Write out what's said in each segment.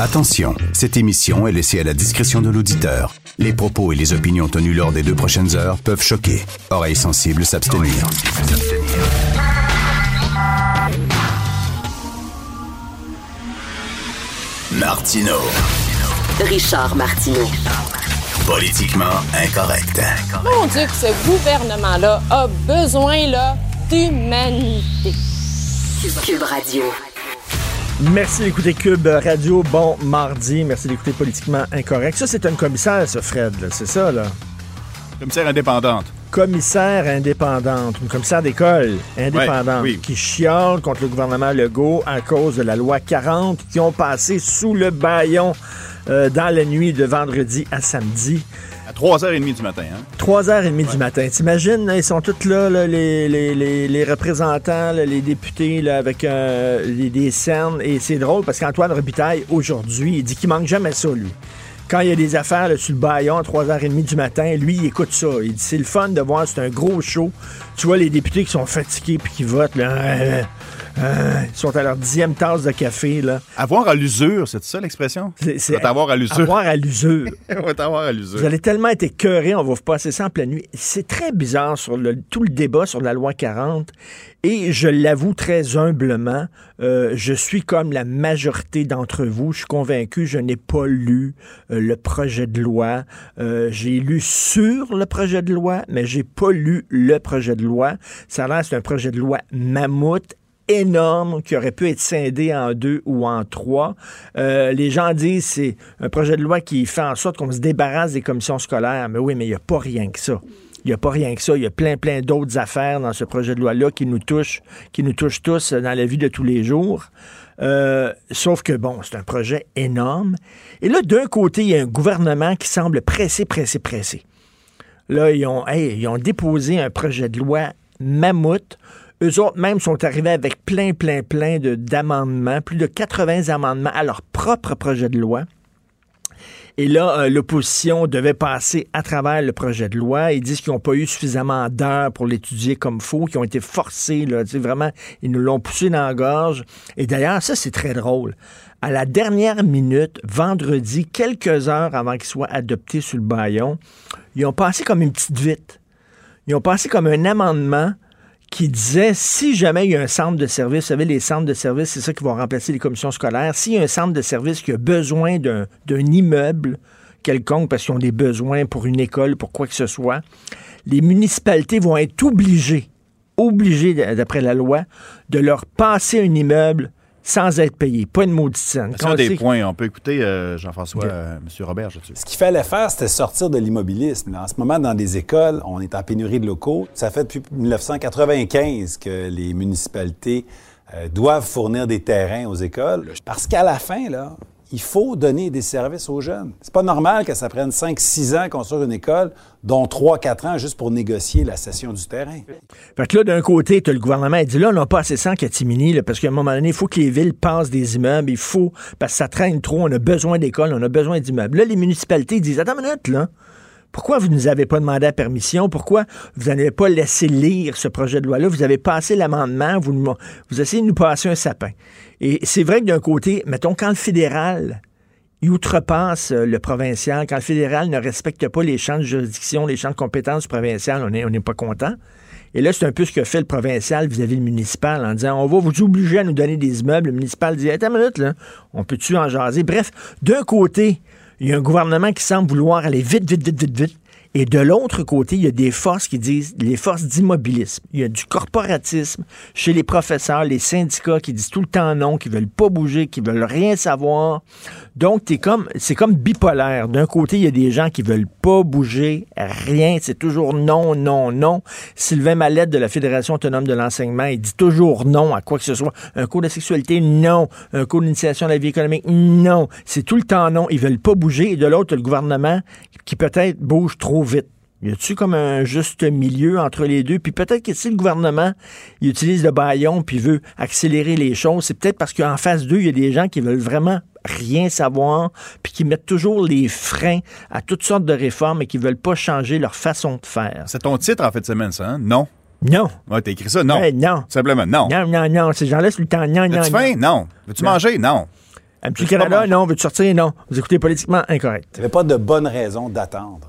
Attention, cette émission est laissée à la discrétion de l'auditeur. Les propos et les opinions tenues lors des deux prochaines heures peuvent choquer. Oreilles sensibles s'abstenir. Martino. Richard Martineau. Politiquement incorrect. Mon Dieu, que ce gouvernement-là a besoin là, d'humanité. Cube Radio. Merci d'écouter Cube Radio. Bon mardi. Merci d'écouter Politiquement Incorrect. Ça, c'est un commissaire, ça, Fred. C'est ça, là. Commissaire indépendante. Commissaire indépendante. Une commissaire d'école indépendante Ouais, oui. qui chiale contre le gouvernement Legault à cause de la loi 40 qui ont passé sous le baillon euh, dans la nuit de vendredi à samedi. À 3h30 du matin. Hein? 3h30 du matin. T'imagines, là, ils sont tous là, là, les, les- les- les représentants, là, les députés, là, avec euh, les- des scènes. Et c'est drôle parce qu'Antoine Robitaille, aujourd'hui, il dit qu'il manque jamais ça, lui. Quand il y a des affaires là, sur le baillon à 3h30 du matin, lui, il écoute ça. Il dit c'est le fun de voir, c'est un gros show. Tu vois les députés qui sont fatigués puis qui votent, là, euh, euh, ils sont à leur dixième tasse de café. Là. Avoir à l'usure, c'est ça l'expression? C'est- t'avoir à l'usure. Avoir à l'usure. Va t'avoir à l'usure. Vous allez tellement être écœurés, on va vous passer ça en pleine nuit. C'est très bizarre sur le, tout le débat sur la loi 40. Et je l'avoue très humblement, euh, je suis comme la majorité d'entre vous. Je suis convaincu, je n'ai pas lu euh, le projet de loi. Euh, j'ai lu sur le projet de loi, mais j'ai pas lu le projet de loi. Ça a l'air c'est un projet de loi mammouth énorme qui aurait pu être scindé en deux ou en trois. Euh, les gens disent c'est un projet de loi qui fait en sorte qu'on se débarrasse des commissions scolaires. Mais oui, mais il n'y a pas rien que ça. Il n'y a pas rien que ça. Il y a plein, plein d'autres affaires dans ce projet de loi-là qui nous touchent, qui nous touchent tous dans la vie de tous les jours. Euh, sauf que, bon, c'est un projet énorme. Et là, d'un côté, il y a un gouvernement qui semble pressé, pressé, pressé. Là, ils ont, ils ont déposé un projet de loi mammouth. Eux autres même sont arrivés avec plein, plein, plein de- d'amendements, plus de 80 amendements à leur propre projet de loi. Et là, euh, l'opposition devait passer à travers le projet de loi. Ils disent qu'ils n'ont pas eu suffisamment d'heures pour l'étudier comme faut, qu'ils ont été forcés, là, vraiment, ils nous l'ont poussé dans la gorge. Et d'ailleurs, ça, c'est très drôle. À la dernière minute, vendredi, quelques heures avant qu'il soit adopté sur le baillon, ils ont passé comme une petite vite. Ils ont passé comme un amendement qui disait si jamais il y a un centre de service, vous savez, les centres de service, c'est ça qui va remplacer les commissions scolaires. S'il y a un centre de service qui a besoin d'un immeuble quelconque parce qu'ils ont des besoins pour une école, pour quoi que ce soit, les municipalités vont être obligées, obligées, d'après la loi, de leur passer un immeuble sans être payé. Pas une maudite scène. C'est des sait- points. On peut écouter euh, Jean-François, euh, M. Robert là-dessus. Ce qu'il fallait faire, c'était sortir de l'immobilisme. En ce moment, dans des écoles, on est en pénurie de locaux. Ça fait depuis 1995 que les municipalités euh, doivent fournir des terrains aux écoles. Parce qu'à la fin, là, il faut donner des services aux jeunes. C'est pas normal que ça prenne 5-6 ans construire une école, dont 3-4 ans juste pour négocier la cession du terrain. Fait que là, d'un côté, le gouvernement, il dit là, on n'a pas assez de sang Catimini, là, parce qu'à un moment donné, il faut que les villes passent des immeubles, il faut, parce que ça traîne trop, on a besoin d'écoles, on a besoin d'immeubles. Là, les municipalités disent Attends une minute, là. Pourquoi vous ne nous avez pas demandé la permission? Pourquoi vous n'avez pas laissé lire ce projet de loi-là? Vous avez passé l'amendement, vous, vous essayez de nous passer un sapin. Et c'est vrai que d'un côté, mettons, quand le fédéral il outrepasse euh, le provincial, quand le fédéral ne respecte pas les champs de juridiction, les champs de compétences provinciales, on n'est pas content. Et là, c'est un peu ce que fait le provincial vis-à-vis le municipal en disant on va vous obliger à nous donner des immeubles. Le municipal dit attends une minute, là, on peut-tu en jaser? Bref, d'un côté, il y a un gouvernement qui semble vouloir aller vite, vite, vite, vite, vite. Et de l'autre côté, il y a des forces qui disent, les forces d'immobilisme. Il y a du corporatisme chez les professeurs, les syndicats qui disent tout le temps non, qui veulent pas bouger, qui veulent rien savoir. Donc, t'es comme, c'est comme bipolaire. D'un côté, il y a des gens qui veulent pas bouger, rien. C'est toujours non, non, non. Sylvain Mallette de la Fédération autonome de l'enseignement, il dit toujours non à quoi que ce soit. Un cours de sexualité, non. Un cours d'initiation à la vie économique, non. C'est tout le temps non. Ils veulent pas bouger. Et de l'autre, le gouvernement qui peut-être bouge trop vite. Y a-tu comme un juste milieu entre les deux? Puis peut-être que si le gouvernement il utilise le baillon puis veut accélérer les choses, c'est peut-être parce qu'en face d'eux, il y a des gens qui veulent vraiment rien savoir puis qui mettent toujours les freins à toutes sortes de réformes et qui veulent pas changer leur façon de faire. C'est ton titre en fait de semaine, ça, hein? Non. Non. Ouais, t'as écrit ça? Non. Ouais, non. Simplement, non. Non, non, non. Ces gens-là, c'est le temps. Non, non, As-tu non. faim? Non. Veux-tu manger? Non. Aimes-tu le Veux-tu pas Canada? Non. Veux-tu sortir? Non. Vous écoutez politiquement incorrect. Il n'y avait pas de bonne raison d'attendre.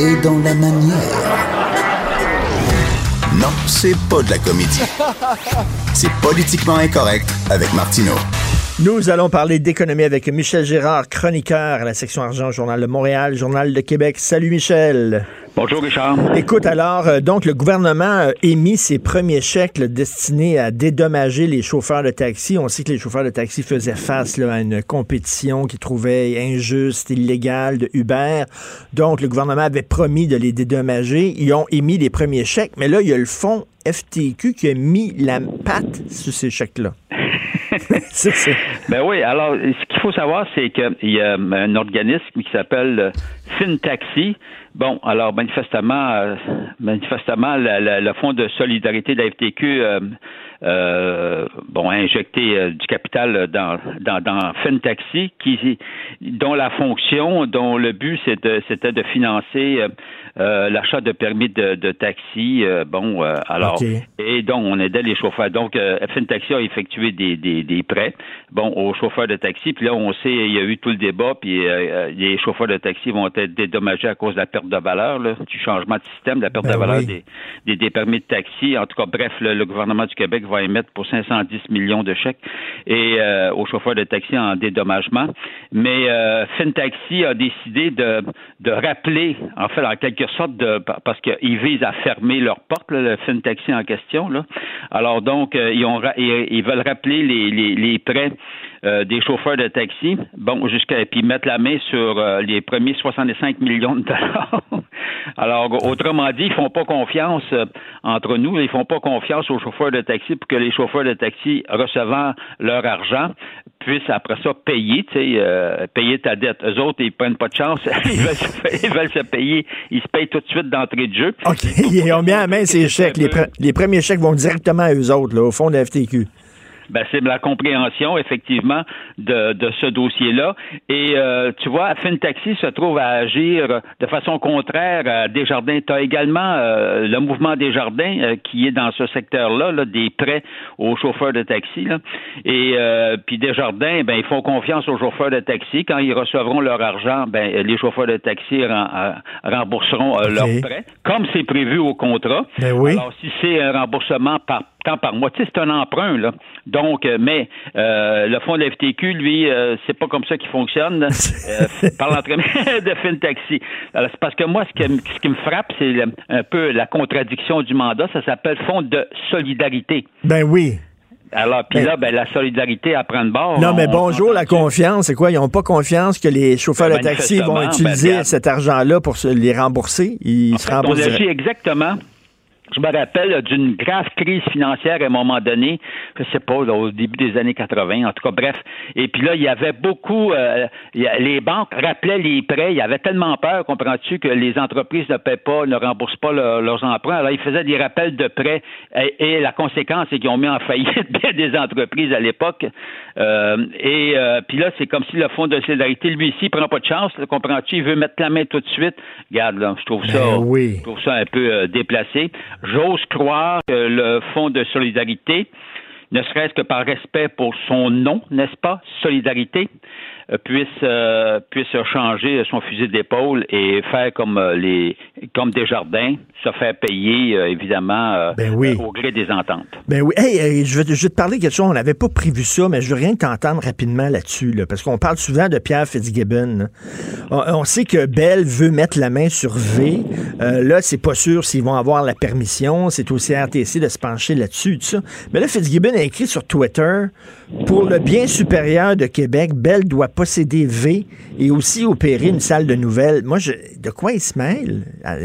Dans la manière. Non, c'est pas de la comédie. C'est politiquement incorrect avec Martineau. Nous allons parler d'économie avec Michel Gérard, chroniqueur à la section argent, Journal de Montréal, Journal de Québec. Salut Michel. Bonjour Richard. Écoute, alors, euh, donc, le gouvernement a émis ses premiers chèques là, destinés à dédommager les chauffeurs de taxi. On sait que les chauffeurs de taxi faisaient face là, à une compétition qu'ils trouvaient injuste, illégale de Uber. Donc, le gouvernement avait promis de les dédommager. Ils ont émis les premiers chèques, mais là, il y a le fonds FTQ qui a mis la patte sur ces chèques-là. C'est. Ben oui, alors ce qu'il faut savoir, c'est qu'il y a un organisme qui s'appelle euh, FinTaxi. Bon, alors manifestement, euh, manifestement, le, fonds de solidarité de la FTQ euh, euh, bon, a injecté euh, du capital dans, dans, dans FinTaxi, qui, dont la fonction, dont le but, c'était de financer euh, l'achat de permis de, de taxi. euh, bon, euh, alors, et donc on aidait les chauffeurs. Donc, euh, FinTaxi a effectué des, des, des prêts, bon, aux chauffeurs de taxi. Puis là, on sait, il y a eu tout le débat, puis euh, euh, les chauffeurs de taxi vont être dédommagés à cause de la perte de valeur, là, du changement de système, de la perte Ben de valeur oui. des, des, des permis de taxi. En tout cas, bref, le, le gouvernement du Québec va émettre pour 510 millions de chèques et euh, aux chauffeurs de taxi en dédommagement. Mais euh, FinTaxi a décidé de, de rappeler, en fait, en quelque sorte, de, parce qu'ils visent à fermer leurs portes, là, le FinTaxi en question. Là. Alors donc, euh, ils, ils, veulent rappeler les, les, prêts euh, des chauffeurs de taxi, bon, jusqu'à puis mettre la main sur euh, les premiers 65 millions de dollars. Alors, autrement dit, ils font pas confiance entre nous, ils font pas confiance aux chauffeurs de taxi pour que les chauffeurs de taxi recevant leur argent puissent après ça payer, tu sais, euh, payer ta dette. Eux autres, ils prennent pas de chance, ils veulent, se, ils veulent se payer, ils se payent tout de suite d'entrée de jeu. OK. Ils ont mis à main ces chèques. Les, pre- les premiers chèques vont directement à eux autres, là, au fond de la FTQ. Ben, c'est la compréhension, effectivement, de, de ce dossier-là. Et euh, tu vois, FinTaxi se trouve à agir de façon contraire à Desjardins. Tu as également euh, le mouvement Desjardins euh, qui est dans ce secteur-là, là, des prêts aux chauffeurs de taxi. Là. Et euh, puis Desjardins, ben, ils font confiance aux chauffeurs de taxi. Quand ils recevront leur argent, ben, les chauffeurs de taxi euh, rembourseront euh, leurs prêts, comme c'est prévu au contrat. Ben oui. Alors, si c'est un remboursement par temps par mois, tu sais, c'est un emprunt, là. Donc, euh, mais euh, le fonds de la FTQ, lui, euh, c'est pas comme ça qu'il fonctionne euh, par l'entremise de FinTaxi. Alors, c'est parce que moi, ce qui, me- ce qui me frappe, c'est un peu la contradiction du mandat. Ça s'appelle fonds de solidarité. Ben oui. Alors, puis Mais- là, ben, la solidarité à prendre bord. Non, mais on- bonjour, on- la confiance. C'est quoi? Ils n'ont pas confiance que les chauffeurs de Ben, taxi vont utiliser ben, regarde. cet argent-là pour se les rembourser? Ils En se fait, on remboursent. agit exactement. Je me rappelle d'une grave crise financière à un moment donné, je sais pas, là, au début des années 80, en tout cas, bref. Et puis là, il y avait beaucoup, euh, les banques rappelaient les prêts. Il y avait tellement peur, comprends-tu, que les entreprises ne paient pas, ne remboursent pas leur- leurs emprunts. Alors, ils faisaient des rappels de prêts. Et, et la conséquence, c'est qu'ils ont mis en faillite bien des entreprises à l'époque. Euh, et euh, puis là, c'est comme si le Fonds de solidarité, lui ici, il prend pas de chance, comprends-tu? Il veut mettre la main tout de suite. Regarde, là, je trouve ça, Ben oui. je trouve ça un peu euh, déplacé. J'ose croire que le Fonds de solidarité, ne serait-ce que par respect pour son nom, n'est-ce pas, solidarité, puisse euh, puisse changer son fusil d'épaule et faire comme euh, les comme Desjardins, se faire payer euh, évidemment euh, Ben oui. euh, au gré des ententes. Ben oui. Hey, je, vais, je vais te parler de quelque chose. On n'avait pas prévu ça, mais je veux rien t'entendre rapidement là-dessus, là, parce qu'on parle souvent de Pierre Fitzgibbon. là. On, on sait que Bell veut mettre la main sur V. Euh, là, c'est pas sûr s'ils vont avoir la permission. C'est au CRTC de se pencher là-dessus, tout ça. Mais là, Fitzgibbon a écrit sur Twitter pour le bien supérieur de Québec, Bell doit posséder V et aussi opérer une salle de nouvelles. Moi, je, de quoi il se mêle? Ah,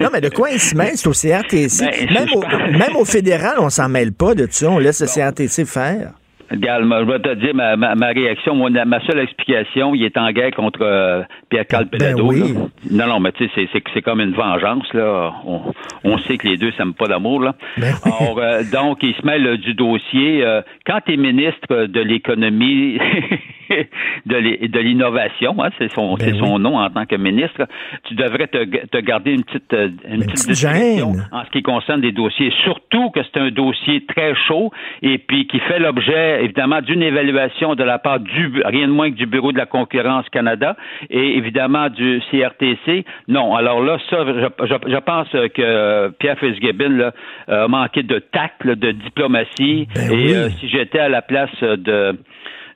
non, mais de quoi il se mêle? C'est au CRTC. Ben, au, même au fédéral, on s'en mêle pas de ça. On laisse le CRTC faire. Regarde, moi, je vais te dire ma, ma, ma réaction. Mon- ma seule explication, il est en guerre contre euh, Pierre-Carl Ben Pelado. oui. Non, non, mais tu sais, c'est- comme une vengeance. là. On, on sait que les deux s'aiment pas d'amour. là. Ben oui. Alors, euh, donc, il se mêle euh, du dossier. Euh, quand tu es ministre de l'économie, de l'innovation, hein, c'est son, Ben son nom en tant que ministre, tu devrais te, te garder une petite, euh, une Ben, petite petite gêne. en ce qui concerne des dossiers. Surtout que c'est un dossier très chaud et puis qui fait l'objet, évidemment, d'une évaluation de la part du, rien de moins que du Bureau de la concurrence Canada et évidemment du CRTC. Non, alors là, ça, je, je- je pense que Pierre Fitzgibbon là, a manqué de tact, là, de diplomatie. Ben et oui. euh, si j'étais à la place de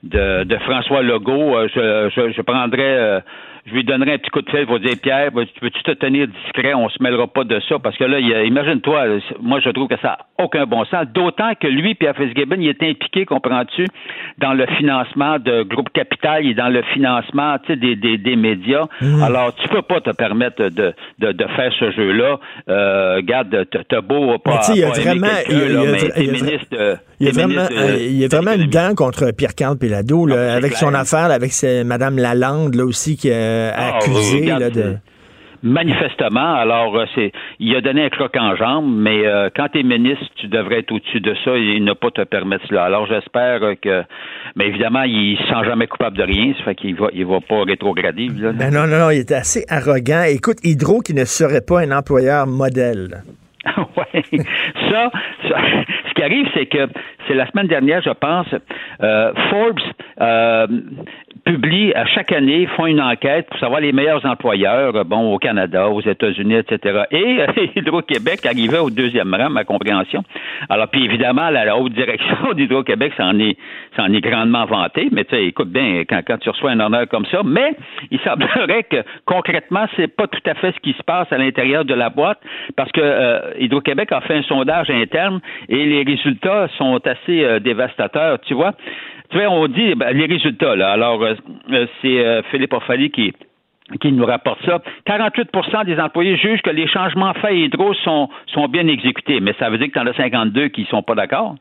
de, de François Legault, euh, je, je, je prendrais, euh, je lui donnerais un petit coup de fil pour dire Pierre, peux-tu te tenir discret, on se mêlera pas de ça, parce que là, imagine-toi, moi je trouve que ça n'a aucun bon sens, d'autant que lui, Pierre Fitzgibbon, il est impliqué, comprends-tu, dans le financement de Groupe Capital, il est dans le financement tu sais, des, des, des médias. Alors, tu peux pas te permettre de, de, de faire ce jeu-là. Euh, regarde, t'as beau pas, Mais tu sais, il y a pas aimer vraiment- quelqu'un, il y a- il y a là, mais il y a vra- ministre de- Il y a vraiment, euh, il y a vraiment une dent contre Pierre-Carl Pelado, là, Ah, avec son affaire, avec Mme Lalande, là aussi, qui a Ah, accusé là, de. Manifestement, alors euh, c'est, il a donné un croc en jambe, mais euh, quand tu es ministre, tu devrais être au-dessus de ça et ne pas te permettre cela. Alors j'espère euh, que, mais évidemment, il se sent jamais coupable de rien, ça fait qu'il va, il va pas rétrograder. Là. Ben non, non, non, il était assez arrogant. Écoute, Hydro qui ne serait pas un employeur modèle. ouais. Ça, ce qui arrive, c'est que c'est la semaine dernière, je pense, euh, Forbes euh, publie à chaque année, font une enquête pour savoir les meilleurs employeurs, euh, bon, au Canada, aux États-Unis, etc. Et euh, Hydro-Québec arrivait au deuxième rang, ma compréhension. Alors, puis évidemment, la, haute direction d'Hydro-Québec, ça en est, en est grandement vanté. Mais tu sais, écoute bien, quand, quand tu reçois un honneur comme ça, mais il semblerait que concrètement, c'est pas tout à fait ce qui se passe à l'intérieur de la boîte, parce que euh, Hydro-Québec a fait un sondage interne et les résultats sont assez euh, dévastateurs. Tu vois, tu vois, on dit ben, les résultats là. Alors, euh, euh, c'est euh, Philippe Orfali qui qui nous rapporte ça. 48% des employés jugent que les changements faits à Hydro sont, sont bien exécutés, mais ça veut dire que tu en as 52 qui sont pas d'accord.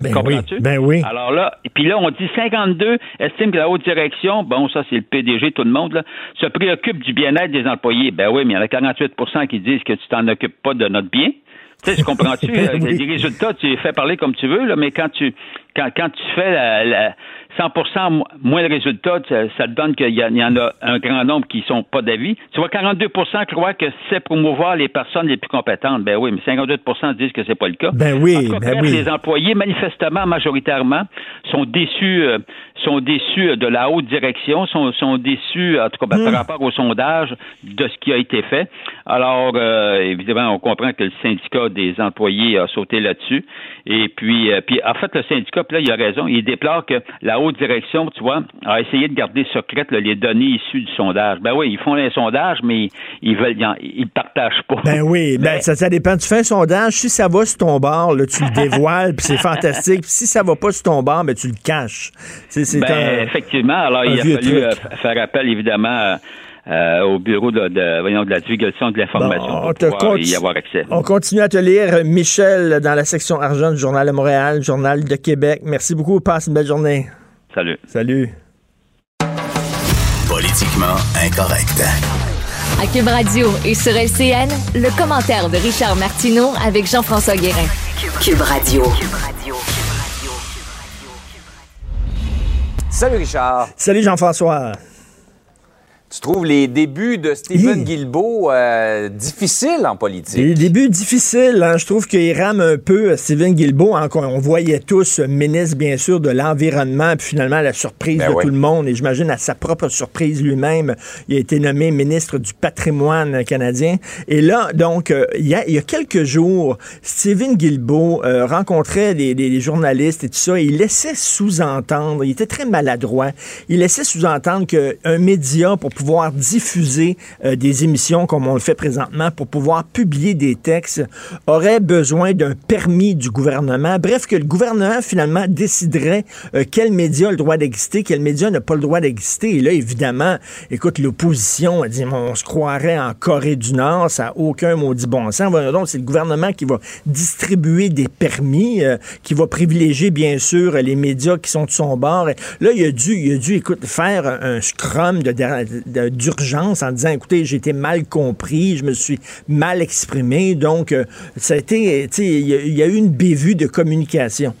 Ben oui, Comprends-tu? ben oui. Alors là, et puis là, on dit 52 estiment que la haute direction, bon, ça c'est le PDG, tout le monde, là, se préoccupe du bien-être des employés. Ben oui, mais il y en a 48% qui disent que tu t'en occupes pas de notre bien. Tu sais, tu comprends-tu? Ben Euh, oui. Les résultats, tu les fais parler comme tu veux, là, mais quand tu quand, quand tu fais la, la 100 mo- moins le résultat, ça, ça te donne qu'il y, en a un grand nombre qui sont pas d'avis. Tu vois, 42% croient que c'est promouvoir les personnes les plus compétentes. Ben oui, mais 58% disent que c'est pas le cas. Ben oui, En cas, ben bref, oui. Les employés, manifestement, majoritairement, sont déçus, euh, sont déçus de la haute direction, sont, sont déçus, en tout cas, ben, Hmm. par rapport au sondage de ce qui a été fait. Alors, euh, évidemment, on comprend que le syndicat des employés a sauté là-dessus. Et puis, euh, puis, en fait, le syndicat, puis là, il a raison. Il déplore que la haute direction, tu vois, a essayé de garder secrètes là, les données issues du sondage. Ben oui, ils font un sondage, mais ils veulent, ils, en- ils partagent pas. Ben oui, ben Mais- ça, ça dépend. Tu fais un sondage, si ça va sur ton là, tu le dévoiles, puis c'est fantastique. Si ça va pas sur ton bar, ben tu le caches. C'est, Ben, un- effectivement. Alors, il a fallu truc. euh, faire appel, évidemment, euh, au bureau de, de, voyons, de la divulgation de l'information Bon, pour pouvoir y avoir accès. On continue à te lire, Michel, dans la section argent du Journal de Montréal, Journal de Québec. Merci beaucoup. Passe une belle journée. Salut. Salut. Politiquement incorrect. À Cube Radio et sur LCN, le commentaire de Richard Martineau avec Jean-François Guérin. Cube Radio. Salut Richard. Salut Jean-François. Tu trouves les débuts de Stephen. Guilbeault euh, difficiles en politique? Des débuts difficiles. hein. Je trouve qu'il rame un peu euh, Stephen Guilbeault. hein, on voyait tous euh, ministre, bien sûr, de l'Environnement. Puis finalement, à la surprise Ben de oui. tout le monde. Et j'imagine à sa propre surprise lui-même, il a été nommé ministre du patrimoine canadien. Et là, donc, euh, il y, a, il y a quelques jours, Stephen Guilbeault euh, rencontrait des, des- des journalistes et tout ça. Et il laissait sous-entendre, il était très maladroit, il laissait sous-entendre qu'un média, pour pouvoir diffuser euh, des émissions comme on le fait présentement, pour pouvoir publier des textes, aurait besoin d'un permis du gouvernement. Bref, que le gouvernement, finalement, déciderait euh, quel média a le droit d'exister, quel média n'a pas le droit d'exister. Et là, évidemment, écoute, l'opposition a dit, on se croirait en Corée du Nord, ça n'a aucun maudit bon sens. Donc, c'est le gouvernement qui va distribuer des permis, euh, qui va privilégier, bien sûr, les médias qui sont de son bord. Et là, il a dû, il a écoute, faire un, scrum de- d'urgence en disant, écoutez, j'ai été mal compris, je me suis mal exprimé. Donc, euh, ça a été, il y, y a eu une bévue de communication.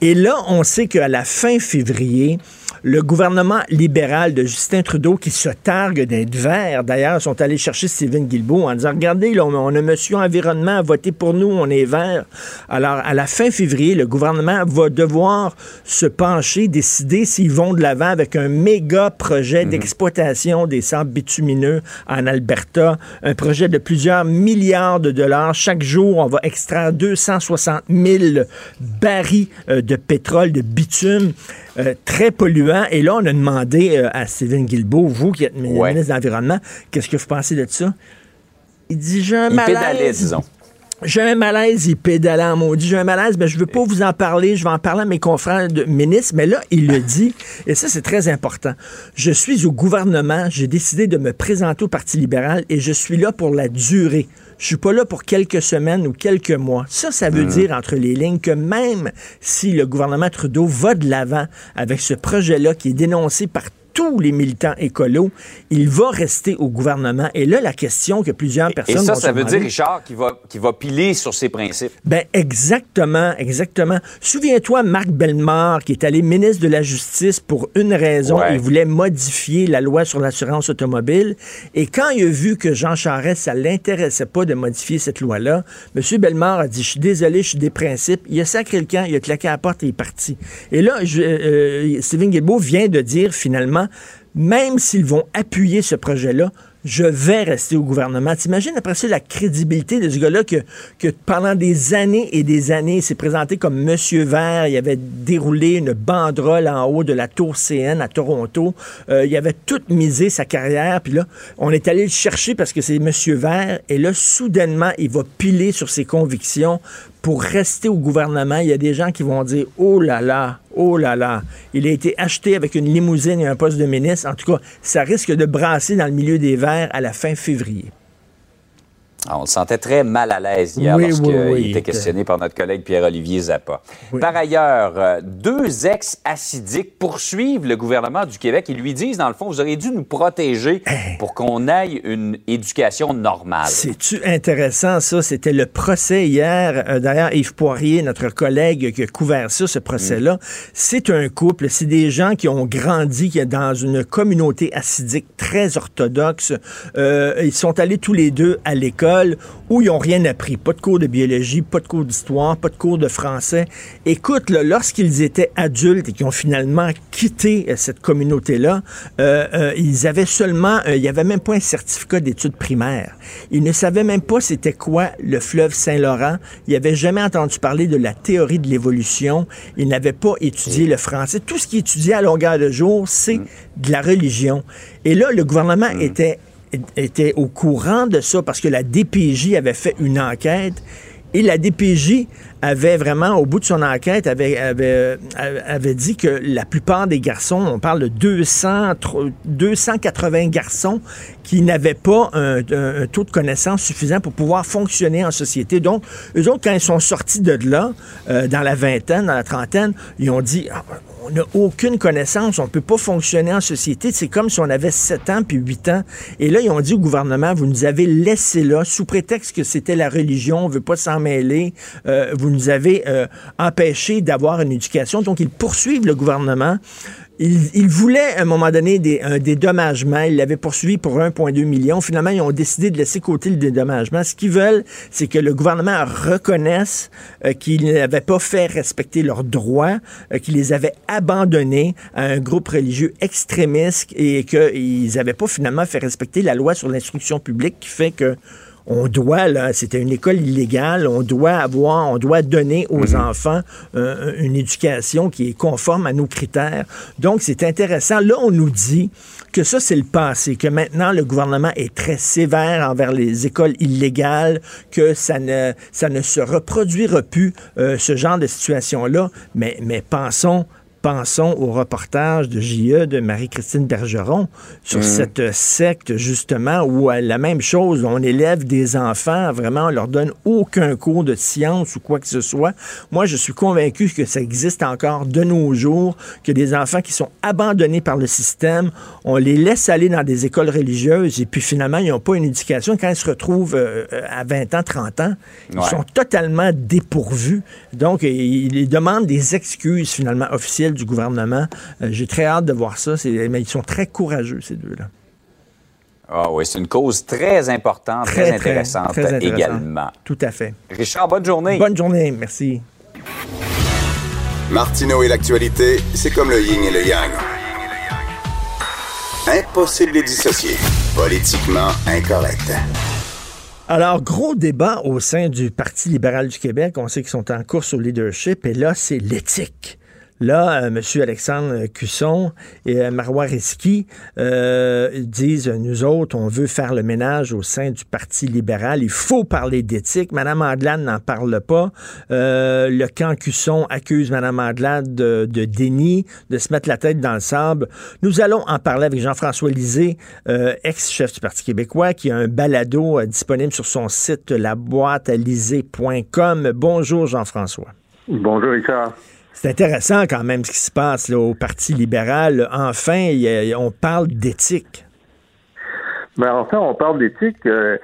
Et là, on sait qu'à la fin février, le gouvernement libéral de Justin Trudeau, qui se targue d'être vert, d'ailleurs, sont allés chercher Stephen Guilbeault en disant, regardez, là, on a Monsieur Environnement à voter pour nous, on est vert. Alors, à la fin février, le gouvernement va devoir se pencher, décider s'ils vont de l'avant avec un méga projet d'exploitation des sables bitumineux en Alberta, un projet de plusieurs milliards de dollars. Chaque jour, on va extraire 260 000 barils euh, de pétrole, de bitume. Euh, très polluant. Et là, on a demandé euh, à Stephen Guilbeault, vous qui êtes Ouais. ministre de l'Environnement, qu'est-ce que vous pensez de ça? Il dit, j'ai un Il malaise. pédalait, disons. J'ai un malaise, il pédalait en maudit. J'ai un malaise, mais je veux pas vous en parler. Je vais en parler à mes confrères de ministres. Mais là, il le dit, et ça, c'est très important. Je suis au gouvernement. J'ai décidé de me présenter au Parti libéral et je suis là pour la durée. Je suis pas là pour quelques semaines ou quelques mois. Ça, ça veut dire, entre les lignes, que même si le gouvernement Trudeau va de l'avant avec ce projet-là qui est dénoncé par tous les militants écolos, il va rester au gouvernement. Et là, la question que plusieurs Et personnes ça, vont ça se veut dire, Richard, qu'il va, va piler sur ses principes. ben exactement, exactement. Souviens-toi, Marc Bellemare, qui est allé ministre de la Justice pour une raison, Ouais. il voulait modifier la loi sur l'assurance automobile. Et quand il a vu que Jean Charest, ça l'intéressait pas de modifier cette loi-là, M. Bellemare a dit, je suis désolé, je suis des principes. Il a sacré le camp, il a claqué à la porte et il est parti. Et là, je, euh, Stephen Guilbeault vient de dire finalement, même s'ils vont appuyer ce projet-là, je vais rester au gouvernement. T'imagines après ça la crédibilité de ce gars-là que, pendant des années et des années, il s'est présenté comme Monsieur Vert. Il avait déroulé une banderole en haut de la tour CN à Toronto. Euh, il avait tout misé sa carrière. Puis là, on est allé le chercher parce que c'est Monsieur Vert. Et là, soudainement, il va piler sur ses convictions pour rester au gouvernement. Il y a des gens qui vont dire, oh là là, oh là là, il a été acheté avec une limousine et un poste de ministre. En tout cas, ça risque de brasser dans le milieu des Verts à la fin février. Ah, on le sentait très mal à l'aise hier Oui, lorsqu'il oui, oui, était questionné par notre collègue Pierre-Olivier Zappa. Par ailleurs, euh, deux ex-acidiques poursuivent le gouvernement du Québec. Ils lui disent, dans le fond, vous auriez dû nous protéger pour qu'on aille une éducation normale. C'est-tu intéressant, ça? C'était le procès hier. Euh, D'ailleurs, Yves Poirier, notre collègue qui a couvert ça, ce procès-là, c'est un couple. C'est des gens qui ont grandi dans une communauté acidique très orthodoxe. Euh, ils sont allés tous les deux à l'école où ils n'ont rien appris. Pas de cours de biologie, pas de cours d'histoire, pas de cours de français. Écoute, lorsqu'ils étaient adultes et qu'ils ont finalement quitté euh, cette communauté-là, euh, euh, ils avaient seulement, euh, il n'y avait même pas un certificat d'études primaires. Ils ne savaient même pas c'était quoi le fleuve Saint-Laurent. Ils n'avaient jamais entendu parler de la théorie de l'évolution. Ils n'avaient pas étudié le français. Tout ce qu'ils étudiaient à longueur de jour, c'est de la religion. Et là, le gouvernement était était au courant de ça parce que la DPJ avait fait une enquête et la DPJ avait vraiment, au bout de son enquête, avait, avait, avait dit que la plupart des garçons, on parle de 200, 280 garçons qui n'avaient pas un, taux de connaissance suffisant pour pouvoir fonctionner en société. Donc, eux autres, quand ils sont sortis de là, euh, dans la vingtaine, dans la trentaine, ils ont dit, ah, on n'a aucune connaissance, on ne peut pas fonctionner en société. C'est comme si on avait 7 ans puis 8 ans. Et là, ils ont dit au gouvernement, vous nous avez laissé là, sous prétexte que c'était la religion, on ne veut pas s'en mêler, euh, vous nous avez euh, empêché d'avoir une éducation. Donc, ils poursuivent le gouvernement il, voulait à un moment donné des, un dédommagement. Ils l'avaient poursuivi pour 1,2 million. Finalement, ils ont décidé de laisser côté le dédommagement. Ce qu'ils veulent, c'est que le gouvernement reconnaisse euh, qu'ils n'avaient pas fait respecter leurs droits, euh, qu'ils les avaient abandonnés à un groupe religieux extrémiste et qu'ils n'avaient pas finalement fait respecter la loi sur l'instruction publique qui fait que on doit, là, c'était une école illégale, on doit avoir, on doit donner aux mhm. enfants euh, une éducation qui est conforme à nos critères. Donc, c'est intéressant. Là, on nous dit que ça, c'est le passé, que maintenant, le gouvernement est très sévère envers les écoles illégales, que ça ne, ça ne se reproduira plus, euh, ce genre de situation-là. Mais, mais pensons pensons au reportage de JE de Marie-Christine Bergeron sur mm. cette secte, justement, où euh, la même chose, on élève des enfants, vraiment, on leur donne aucun cours de science ou quoi que ce soit. Moi, je suis convaincu que ça existe encore de nos jours, que des enfants qui sont abandonnés par le système, on les laisse aller dans des écoles religieuses et puis finalement, ils n'ont pas une éducation. Quand ils se retrouvent euh, à 20 ans, 30 ans, ils sont totalement dépourvus. Donc, ils demandent des excuses, finalement, officielles du gouvernement. Euh, j'ai très hâte de voir ça. Mais ils sont très courageux, ces deux-là. Ah oui, c'est une cause très importante, très, intéressante également. Tout à fait. Richard, bonne journée. Bonne journée, merci. Martineau et l'actualité, c'est comme le yin et le yang. Impossible de dissocier. Politiquement incorrect. Alors, gros débat au sein du Parti libéral du Québec. On sait qu'ils sont en course au leadership et là, c'est l'éthique. Là, euh, M. Alexandre Cusson et euh, Marois Risky euh, disent, nous autres, on veut faire le ménage au sein du Parti libéral. Il faut parler d'éthique. Mme Andelade n'en parle pas. le camp Cusson accuse Mme Andelade de, déni, de se mettre la tête dans le sable. Nous allons en parler avec Jean-François Lisée, ex-chef du Parti québécois, qui a un balado disponible sur son site laboîtealisée.com. Bonjour, Jean-François. Bonjour, Richard. C'est intéressant quand même ce qui se passe au Parti libéral. Enfin, on parle d'éthique. Ben, enfin, on parle d'éthique. Euh,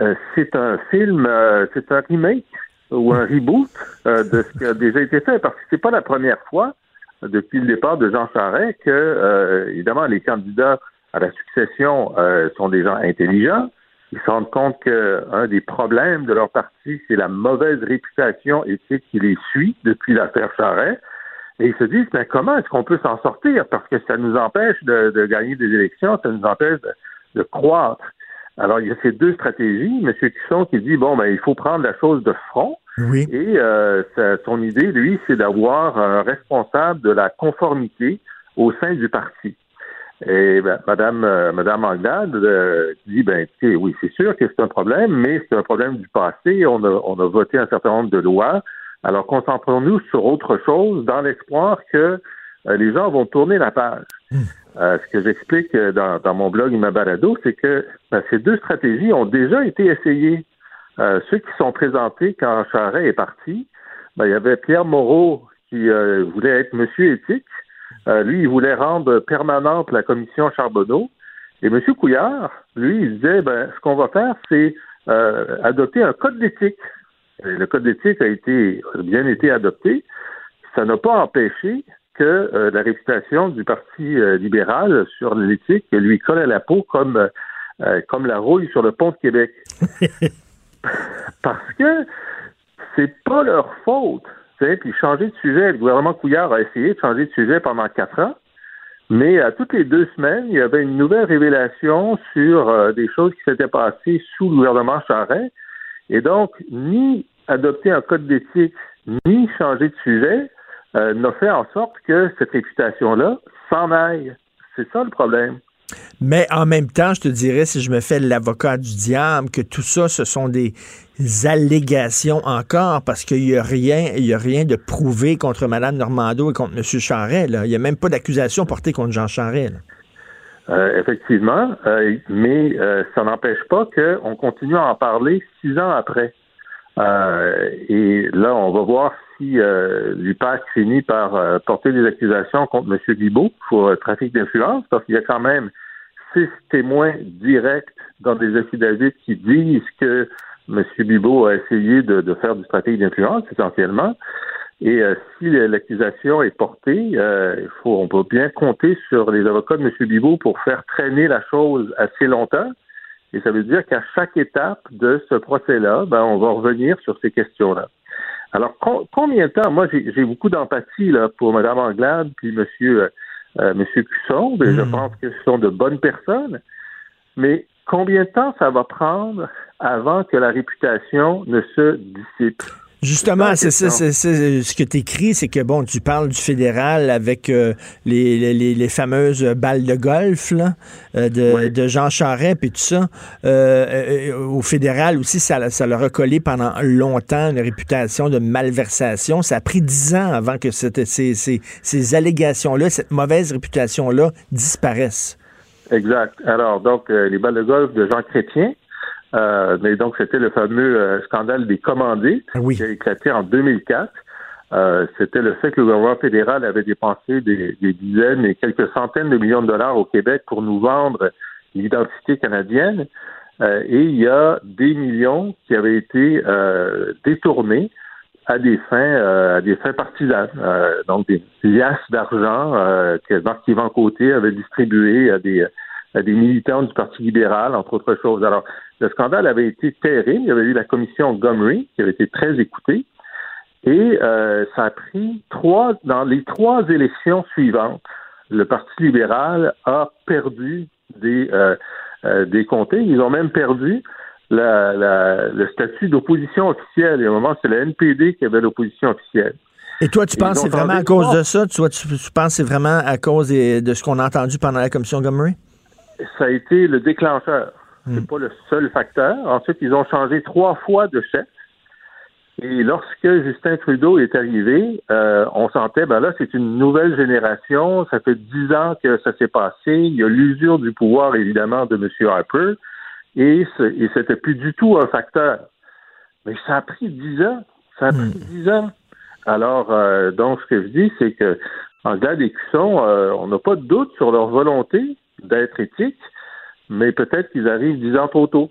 euh, c'est un film, euh, c'est un remake ou un reboot de ce qui a déjà été fait, parce que c'est pas la première fois depuis le départ de Jean Charest que, évidemment, les candidats à la succession sont des gens intelligents, ils se rendent compte qu'un des problèmes de leur parti, c'est la mauvaise réputation éthique qui les suit depuis l'affaire Charret. Et ils se disent, mais comment est-ce qu'on peut s'en sortir? Parce que ça nous empêche de, gagner des élections, ça nous empêche de, croître. Alors, il y a ces deux stratégies. M. Cusson qui dit, bon, ben, il faut prendre la chose de front. Oui. Et euh, son idée, lui, c'est d'avoir un responsable de la conformité au sein du parti. Et ben, Madame, euh, Madame Anglade euh, dit, ben, oui, c'est sûr que c'est un problème, mais c'est un problème du passé. On a, on a voté un certain nombre de lois. Alors concentrons-nous sur autre chose dans l'espoir que euh, les gens vont tourner la page. Hmm. ce que j'explique dans, dans, mon blog ma balado, c'est que ben, ces deux stratégies ont déjà été essayées. ceux qui sont présentés quand Charret est parti, ben, il y avait Pierre Moreau qui voulait être Monsieur éthique, euh, lui, il voulait rendre permanente la commission Charbonneau. Et M. Couillard, lui, il disait, ben, ce qu'on va faire, c'est euh, adopter un code d'éthique. Le code d'éthique a été bien été adopté. Ça n'a pas empêché que euh, la réputation du Parti libéral sur l'éthique lui colle à la peau comme, comme la rouille sur le pont de Québec. Parce que c'est pas leur faute puis changer de sujet. Le gouvernement Couillard a essayé de changer de sujet pendant quatre ans, mais à toutes les deux semaines, il y avait une nouvelle révélation sur euh, des choses qui s'étaient passées sous le gouvernement Charest. Et donc, ni adopter un code d'éthique, ni changer de sujet euh, n'a fait en sorte que cette réputation-là s'en aille. C'est ça le problème. Mais en même temps, je te dirais, si je me fais l'avocat du diable, que tout ça, ce sont des allégations encore, parce qu'il n'y a rien, il y a rien de prouvé contre Mme Normando et contre M. Charret. Il n'y a même pas d'accusation portée contre Jean Charret. Euh, effectivement, euh, mais euh, ça n'empêche pas qu'on continue à en parler six ans après. Et là, on va voir si l'UPAC finit par porter des accusations contre M. Guibault pour trafic d'influence, parce qu'il y a quand même six témoins directs dans des affidavits qui disent que M. Bibeau a essayé de, faire du trafic d'influence, essentiellement. Et euh, si l'accusation est portée, euh, il faut, on peut bien compter sur les avocats de M. Bibeau pour faire traîner la chose assez longtemps. Et ça veut dire qu'à chaque étape de ce procès-là, ben, on va revenir sur ces questions-là. Alors, com- combien de temps? Moi, j'ai beaucoup d'empathie là pour Mme Anglade puis M. euh, Monsieur Cusson. et Je pense que ce sont de bonnes personnes. Mais combien de temps ça va prendre avant que la réputation ne se dissipe? Justement, c'est ça, c'est c'est- ce que tu écris, c'est que bon, tu parles du fédéral avec euh, les, les- fameuses balles de golf là, euh, de, de Jean Charest puis tout ça. Euh, euh, au fédéral aussi, ça, ça leur a collé pendant longtemps une réputation de malversation. Ça a pris dix ans avant que cette- ces, ces- ces allégations-là, cette mauvaise réputation-là disparaissent. Exact. Alors, donc, euh, les balles de golf de Jean Chrétien, euh, mais donc c'était le fameux euh, scandale des commandites qui a éclaté en 2004. Euh, c'était le fait que le gouvernement fédéral avait dépensé des, des dizaines et quelques centaines de millions de dollars au Québec pour nous vendre l'identité canadienne. Euh, et il y a des millions qui avaient été euh, détournés à des fins euh, à des fins partisanes. Euh, donc des liasses d'argent euh, que Marc-Yvan Côté avait distribué à des à des militants du Parti libéral, entre autres choses. Alors, le scandale avait été terrible. Il y avait eu la commission Gomery, qui avait été très écoutée. Et euh, ça a pris trois, dans les trois élections suivantes, le Parti libéral a perdu des, euh, euh, des comtés. Ils ont même perdu la, la, le statut d'opposition officielle. Et à un moment, c'est le NPD qui avait l'opposition officielle. Et toi, tu penses c'est vraiment à cause de ça? Tu, vois, tu, tu penses que c'est vraiment à cause de ce qu'on a entendu pendant la commission Gomery? ça a été le déclencheur. C'est pas le seul facteur. Ensuite, ils ont changé trois fois de chef. Et lorsque Justin Trudeau est arrivé, euh, on sentait, ben là, c'est une nouvelle génération. Ça fait dix ans que ça s'est passé. Il y a l'usure du pouvoir, évidemment, de M. Harper. Et, c'était plus du tout un facteur. Mais ça a pris dix ans. Ça a pris dix ans. Alors, euh, donc, ce que je dis, c'est que en gars des euh, on n'a pas de doute sur leur volonté d'être éthique, mais peut-être qu'ils arrivent dix ans trop tôt.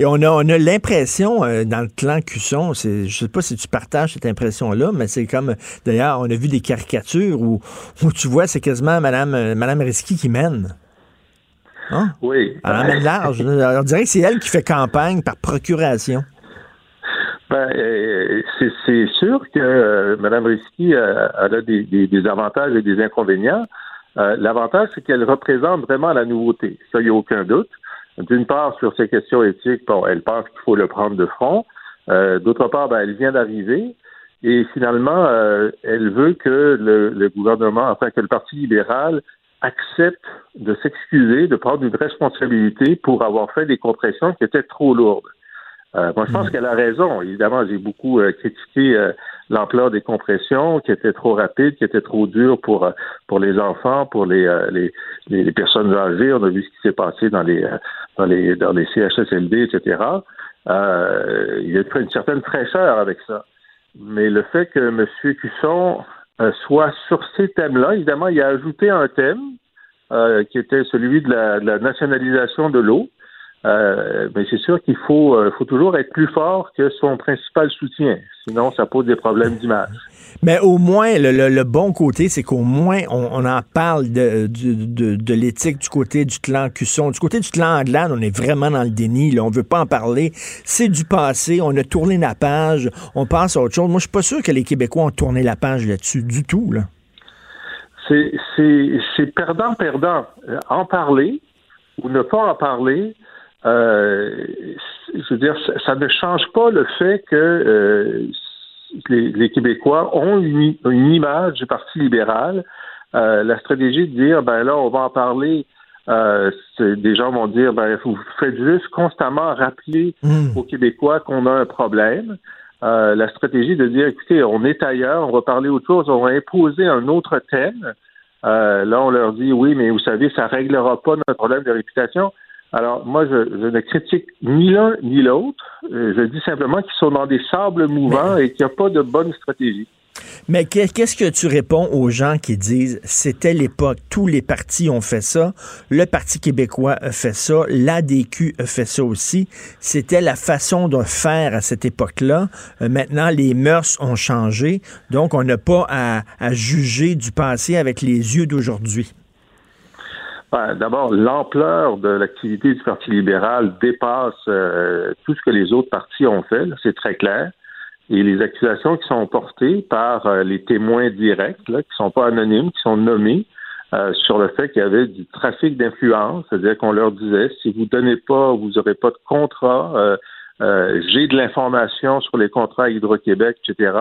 Et on a, on a l'impression euh, dans le clan Cusson, c'est, je sais pas si tu partages cette impression-là, mais c'est comme, d'ailleurs, on a vu des caricatures où, où tu vois, c'est quasiment Madame, euh, Madame Risky qui mène. Hein? Oui. Elle emmène large. On dirait que c'est elle qui fait campagne par procuration. Ben, euh, c'est, c'est sûr que euh, Mme Risky elle a des, des- des avantages et des inconvénients. Euh, l'avantage, c'est qu'elle représente vraiment la nouveauté. Ça, il n'y a aucun doute. D'une part, sur ces questions éthiques, bon, elle pense qu'il faut le prendre de front. Euh, d'autre part, ben, elle vient d'arriver. Et finalement, euh, elle veut que le, le gouvernement, enfin que le Parti libéral accepte de s'excuser, de prendre une responsabilité pour avoir fait des compressions qui étaient trop lourdes. Euh, moi, je pense qu'elle a raison. Évidemment, j'ai beaucoup euh, critiqué euh, l'ampleur des compressions, qui étaient trop rapides, qui étaient trop dures pour euh, pour les enfants, pour les, euh, les, les les personnes âgées. On a vu ce qui s'est passé dans les dans les dans les CHSLD, etc. Euh, il y a une certaine fraîcheur avec ça. Mais le fait que M. Cusson euh, soit sur ces thèmes-là, évidemment, il a ajouté un thème euh, qui était celui de la, de la nationalisation de l'eau. Euh, mais c'est sûr qu'il faut, euh, faut toujours être plus fort que son principal soutien. Sinon, ça pose des problèmes d'image. Mais au moins, le, le- le bon côté, c'est qu'au moins, on, on en parle de, de, de l'éthique du côté du clan Cusson. Du côté du clan Anglade, on est vraiment dans le déni. Là. On veut pas en parler. C'est du passé. On a tourné la page. On passe à autre chose. Moi, je suis pas sûr que les Québécois ont tourné la page là-dessus du tout. Là. C'est, c'est, c'est perdant-perdant. Euh, En parler ou ne pas en parler, euh, je veux dire, ça, ça ne change pas le fait que euh, les, les Québécois ont une, une image du Parti libéral. Euh, la stratégie de dire, ben là, on va en parler euh, des gens vont dire, ben, vous faites juste constamment rappeler aux Québécois qu'on a un problème. Euh, la stratégie de dire, écoutez, on est ailleurs, on va parler autre chose, on va imposer un autre thème. Euh, là, on leur dit, oui, mais vous savez, ça réglera pas notre problème de réputation. Alors, moi, je, je ne critique ni l'un ni l'autre. Euh, Je dis simplement qu'ils sont dans des sables mouvants et qu'il n'y a pas de bonne stratégie. Mais qu'est- qu'est-ce que tu réponds aux gens qui disent c'était l'époque, tous les partis ont fait ça, le Parti québécois a fait ça, l'ADQ a fait ça aussi. C'était la façon de faire à cette époque-là. Euh, maintenant, les mœurs ont changé, donc on n'a pas à, à juger du passé avec les yeux d'aujourd'hui. Ben, D'abord, l'ampleur de l'activité du Parti libéral dépasse euh, tout ce que les autres partis ont fait, c'est très clair. Et les accusations qui sont portées par euh, les témoins directs, là, qui sont pas anonymes, qui sont nommés, euh, sur le fait qu'il y avait du trafic d'influence, c'est-à-dire qu'on leur disait si vous donnez pas, vous n'aurez pas de contrat, euh, euh, j'ai de l'information sur les contrats à Hydro-Québec, etc.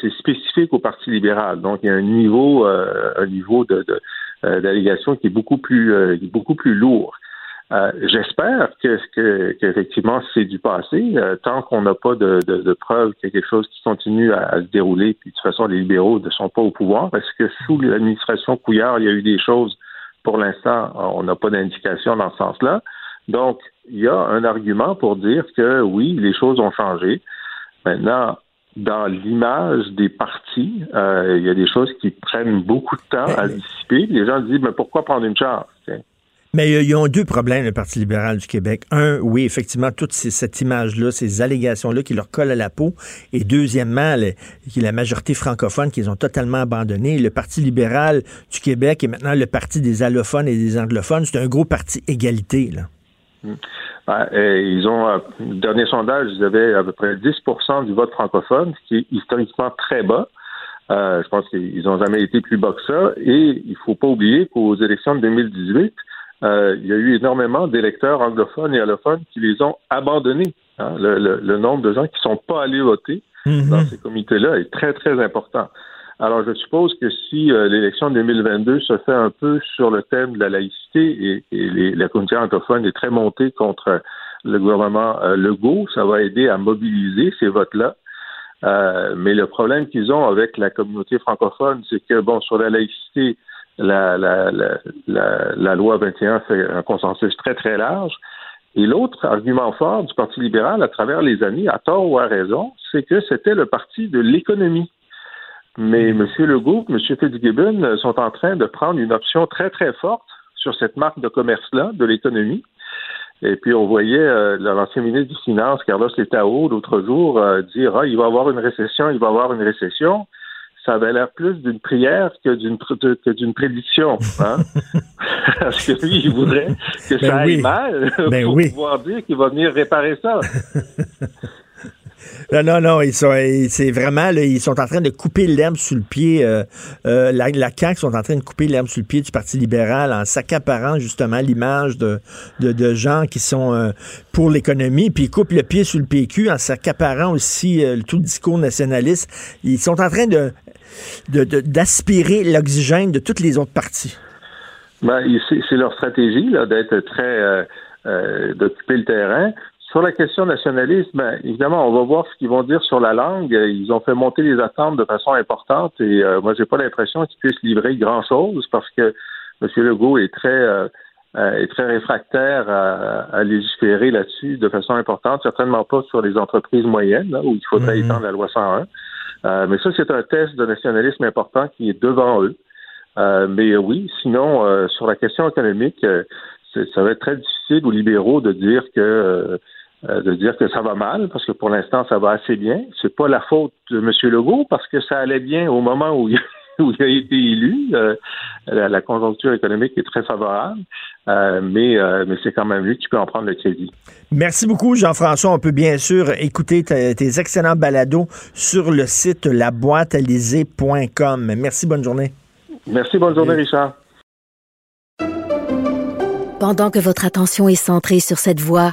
C'est spécifique au Parti libéral. Donc, il y a un niveau, un niveau de, de, euh, d'allégation qui est beaucoup plus, euh, beaucoup plus lourd. Euh, J'espère que, c'est du passé. Euh, tant qu'on n'a pas de, de, de preuves qu'il y a quelque chose qui continue à, à se dérouler, puis de toute façon les libéraux ne sont pas au pouvoir, parce que sous l'administration Couillard, il y a eu des choses? Pour l'instant, on n'a pas d'indication dans ce sens-là. Donc, il y a un argument pour dire que oui, les choses ont changé. Maintenant, dans l'image des partis, euh, il y a des choses qui prennent beaucoup de temps à dissiper. Les gens disent, mais pourquoi prendre une? Tiens. Mais euh, ils ont deux problèmes, le Parti libéral du Québec. Un, oui, effectivement, toute ces- cette image-là, ces allégations-là qui leur collent à la peau. Et deuxièmement, le- la majorité francophone qu'ils ont totalement abandonné. Le Parti libéral du Québec est maintenant le parti des allophones et des anglophones. C'est un gros parti égalité, là. Euh, ils ont, euh, le dernier sondage, ils avaient à peu près 10% du vote francophone, ce qui est historiquement très bas. Euh, je pense qu'ils n'ont jamais été plus bas que ça. Et il faut pas oublier qu'aux élections de 2018, euh, il y a eu énormément d'électeurs anglophones et allophones qui les ont abandonnés. hein. Le, le- le nombre de gens qui sont pas allés voter dans ces comités-là est très, très important. Alors, je suppose que si euh, l'élection de 2022 se fait un peu sur le thème de la laïcité et, et les- la communauté anglophone est très montée contre le gouvernement euh, Legault, ça va aider à mobiliser ces votes-là. Euh, mais le problème qu'ils ont avec la communauté francophone, c'est que, bon, sur la laïcité, la, la, la, la, la loi 21 fait un consensus très, très large. Et l'autre argument fort du Parti libéral à travers les années, à tort ou à raison, c'est que c'était le parti de l'économie. Mais M. Legault, M. Fitzgibbon sont en train de prendre une option très, très forte sur cette marque de commerce-là, de l'économie. Et puis, on voyait euh, l'ancien ministre des Finances, Carlos Letao, l'autre jour, euh, dire Ah, il va y avoir une récession, il va y avoir une récession. Ça avait l'air plus d'une prière que d'une pr- que d'une prédiction. Hein? Parce que lui, il voudrait que Ben ça aille oui. mal Ben pour oui. pouvoir dire qu'il va venir réparer ça. Non, non, non, ils sont, c'est vraiment, là, ils sont en train de couper l'herbe sous le pied. euh, euh, la, la CAQ sont en train de couper l'herbe sous le pied du Parti libéral en s'accaparant justement l'image de, de, de gens qui sont euh, pour l'économie, puis ils coupent le pied sous le PQ en s'accaparant aussi euh, tout le discours nationaliste. Ils sont en train de de- d'aspirer l'oxygène de toutes les autres parties. Ben, c'est leur stratégie là, d'être très euh, euh, d'occuper le terrain. Sur la question nationaliste, ben, évidemment, on va voir ce qu'ils vont dire sur la langue. Ils ont fait monter les attentes de façon importante et euh, moi, j'ai pas l'impression qu'ils puissent livrer grand chose parce que M. Legault est très euh, euh, est très réfractaire à, à légiférer là-dessus de façon importante, certainement pas sur les entreprises moyennes, là, où il faudrait étendre la loi 101. Euh, mais ça, c'est un test de nationalisme important qui est devant eux. Euh, mais oui, sinon, euh, sur la question économique, euh, ça va être très difficile aux libéraux de dire que de dire que ça va mal, parce que pour l'instant, ça va assez bien. C'est pas la faute de M. Legault, parce que ça allait bien au moment où il, où il a été élu. Euh, la, la conjoncture économique est très favorable, euh, mais, euh, mais c'est quand même lui qui peut en prendre le crédit. Merci beaucoup, Jean-François. On peut bien sûr écouter tes, excellents balados sur le site laboîtealisée.com. Merci, bonne journée. Merci, bonne journée, Richard. Pendant que votre attention est centrée sur cette voix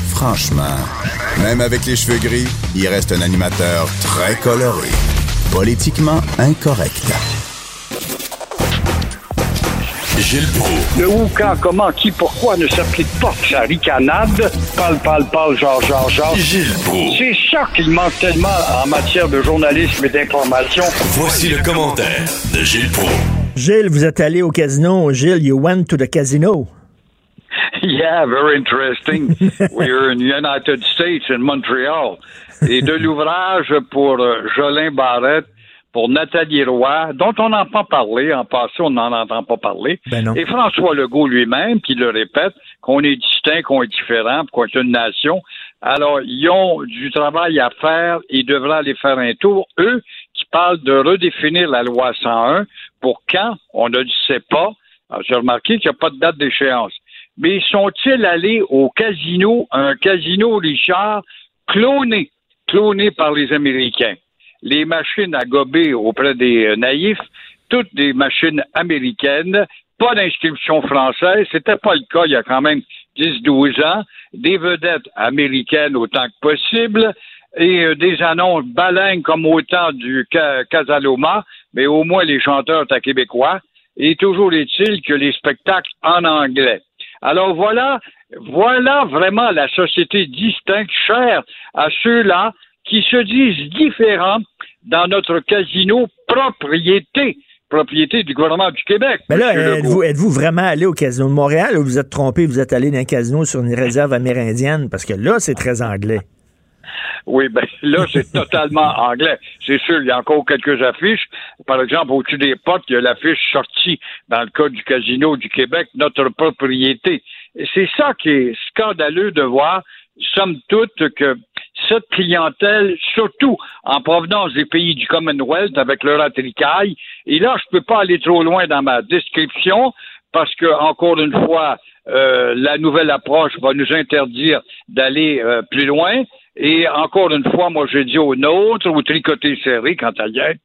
franchement, même avec les cheveux gris, il reste un animateur très coloré, politiquement incorrect. Gilles Le où, quand, comment, qui, pourquoi ne s'applique pas sa ricanade? Parle, parle, parle, genre, genre, genre. Gilles C'est ça qu'il manque tellement en matière de journalisme et d'information. Voici le commentaire de Gilles Proulx. Gilles, vous êtes allé au casino. Gilles, you went to the casino. Yeah, very interesting. We're in the United States, in Montreal. Et de l'ouvrage pour euh, Jolin Barrette, pour Nathalie Roy, dont on n'entend pas parler, en passé, on n'en entend pas parler. Ben Et François Legault lui-même, qui le répète, qu'on est distinct, qu'on est différent, qu'on est une nation. Alors, ils ont du travail à faire, ils devraient aller faire un tour. Eux, qui parlent de redéfinir la loi 101, pour quand, on ne le sait pas. J'ai remarqué qu'il n'y a pas de date d'échéance. Mais sont-ils allés au casino, un casino, Richard, cloné, cloné par les Américains? les machines à gober auprès des euh, naïfs, toutes des machines américaines, pas d'inscription française, c'était pas le cas il y a quand même 10-12 ans, des vedettes américaines autant que possible, et euh, des annonces baleines comme au temps du Casaloma, mais au moins les chanteurs étaient québécois, et toujours est-il que les spectacles en anglais. Alors voilà, voilà vraiment la société distincte, chère à ceux-là qui se disent différents dans notre casino propriété propriété du gouvernement du Québec. Mais là, êtes-vous êtes vraiment allé au casino de Montréal ou vous êtes trompé, vous êtes allé dans un casino sur une réserve amérindienne? Parce que là, c'est très anglais. Oui, ben là, c'est totalement anglais. C'est sûr, il y a encore quelques affiches. Par exemple, au-dessus des potes, il y a l'affiche sortie dans le cas du Casino du Québec, notre propriété. C'est ça qui est scandaleux de voir, somme toute, que cette clientèle, surtout en provenance des pays du Commonwealth avec leur attricaille. Et là, je ne peux pas aller trop loin dans ma description parce que, encore une fois, euh, la nouvelle approche va nous interdire d'aller euh, plus loin. Et encore une fois, moi, je dis aux nôtres, au tricoté serré, quant à y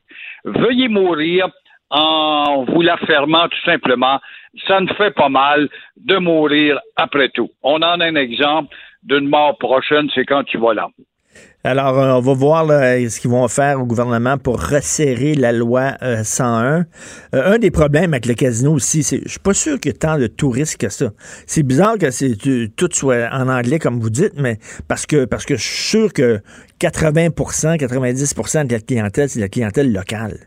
veuillez mourir en vous l'affermant tout simplement. Ça ne fait pas mal de mourir après tout. On en a un exemple d'une mort prochaine, c'est quand tu vas là. Alors, euh, on va voir ce qu'ils vont faire au gouvernement pour resserrer la loi 101. Euh, euh, un des problèmes avec le casino aussi, c'est je suis pas sûr qu'il y ait tant de touristes que ça. C'est bizarre que c'est tout soit en anglais comme vous dites, mais parce que parce que je suis sûr que 80% 90% de la clientèle, c'est la clientèle locale.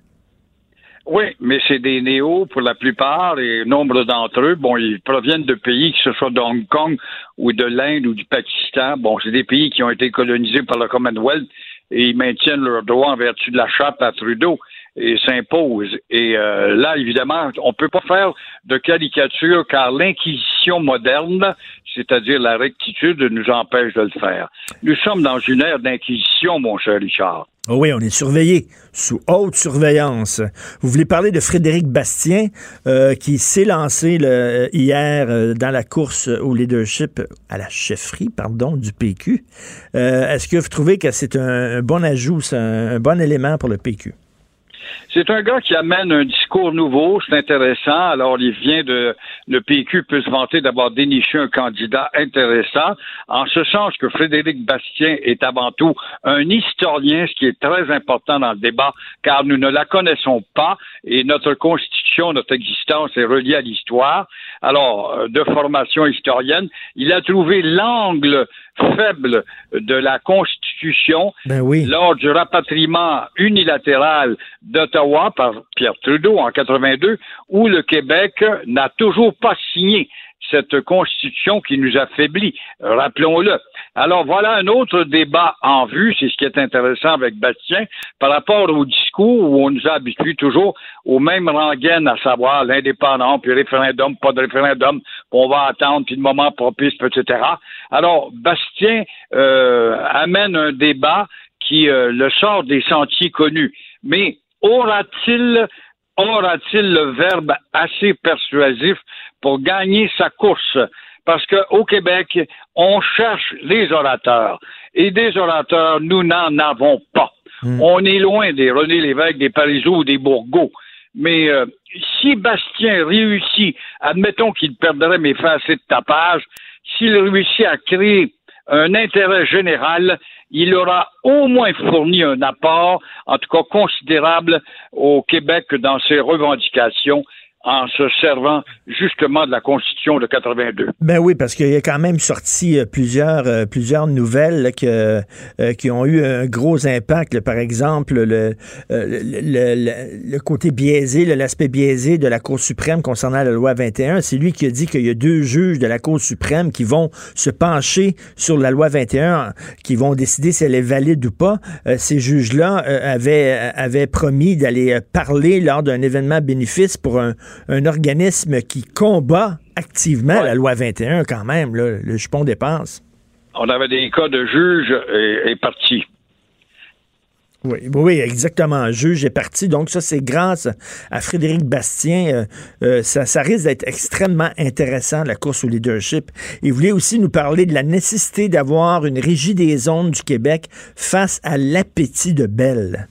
Oui, mais c'est des néos pour la plupart et nombre d'entre eux, bon, ils proviennent de pays, que ce soit de Hong Kong ou de l'Inde ou du Pakistan. Bon, c'est des pays qui ont été colonisés par le Commonwealth et ils maintiennent leurs droits en vertu de la charte à Trudeau et s'imposent. Et euh, là, évidemment, on ne peut pas faire de caricature car l'inquisition moderne, c'est-à-dire la rectitude, nous empêche de le faire. Nous sommes dans une ère d'inquisition, mon cher Richard. Oh oui, on est surveillé, sous haute surveillance. Vous voulez parler de Frédéric Bastien, euh, qui s'est lancé le, hier euh, dans la course au leadership, à la chefferie, pardon, du PQ. Euh, est-ce que vous trouvez que c'est un, bon ajout, un bon élément pour le PQ? C'est un gars qui amène un discours nouveau, c'est intéressant. Alors, il vient de le PQ peut se vanter d'avoir déniché un candidat intéressant, en ce sens que Frédéric Bastien est avant tout un historien, ce qui est très important dans le débat, car nous ne la connaissons pas et notre constitution, notre existence est reliée à l'histoire. Alors, euh, de formation historienne, il a trouvé l'angle faible de la Constitution ben oui. lors du rapatriement unilatéral d'Ottawa par Pierre Trudeau en 82, où le Québec n'a toujours pas signé cette constitution qui nous affaiblit, rappelons-le. Alors voilà un autre débat en vue, c'est ce qui est intéressant avec Bastien, par rapport au discours où on nous a habitués toujours au même rengaine, à savoir l'indépendant, puis référendum, pas de référendum, on va attendre, puis le moment propice, etc. Alors Bastien euh, amène un débat qui euh, le sort des sentiers connus. Mais aura-t-il aura-t-il le verbe assez persuasif pour gagner sa course? Parce qu'au Québec, on cherche les orateurs. Et des orateurs, nous n'en avons pas. On est loin des René Lévesque, des Parizeau ou des Bourgault. Mais euh, si Bastien réussit, admettons qu'il perdrait mes assez de tapage, s'il réussit à créer un intérêt général, il aura au moins fourni un apport, en tout cas considérable, au Québec dans ses revendications en se servant justement de la Constitution de 82. Ben oui, parce qu'il y a quand même sorti euh, plusieurs, euh, plusieurs nouvelles que, euh, qui ont eu un gros impact. Par exemple, le, le, le- le côté biaisé, l'aspect biaisé de la Cour suprême concernant la loi 21. C'est lui qui a dit qu'il y a deux juges de la Cour suprême qui vont se pencher sur la loi 21, qui vont décider si elle est valide ou pas. Ces juges-là avaient, avaient promis d'aller parler lors d'un événement bénéfice pour un, un organisme qui combat activement la loi 21 quand même, là, le jupon dépense. On avait des cas de juges et, et partis. Oui, oui, exactement. Un juge est parti. Donc, ça, c'est grâce à Frédéric Bastien. Euh, euh, ça, ça risque d'être extrêmement intéressant, la course au leadership. Il voulait aussi nous parler de la nécessité d'avoir une régie des ondes du Québec face à l'appétit de Belle.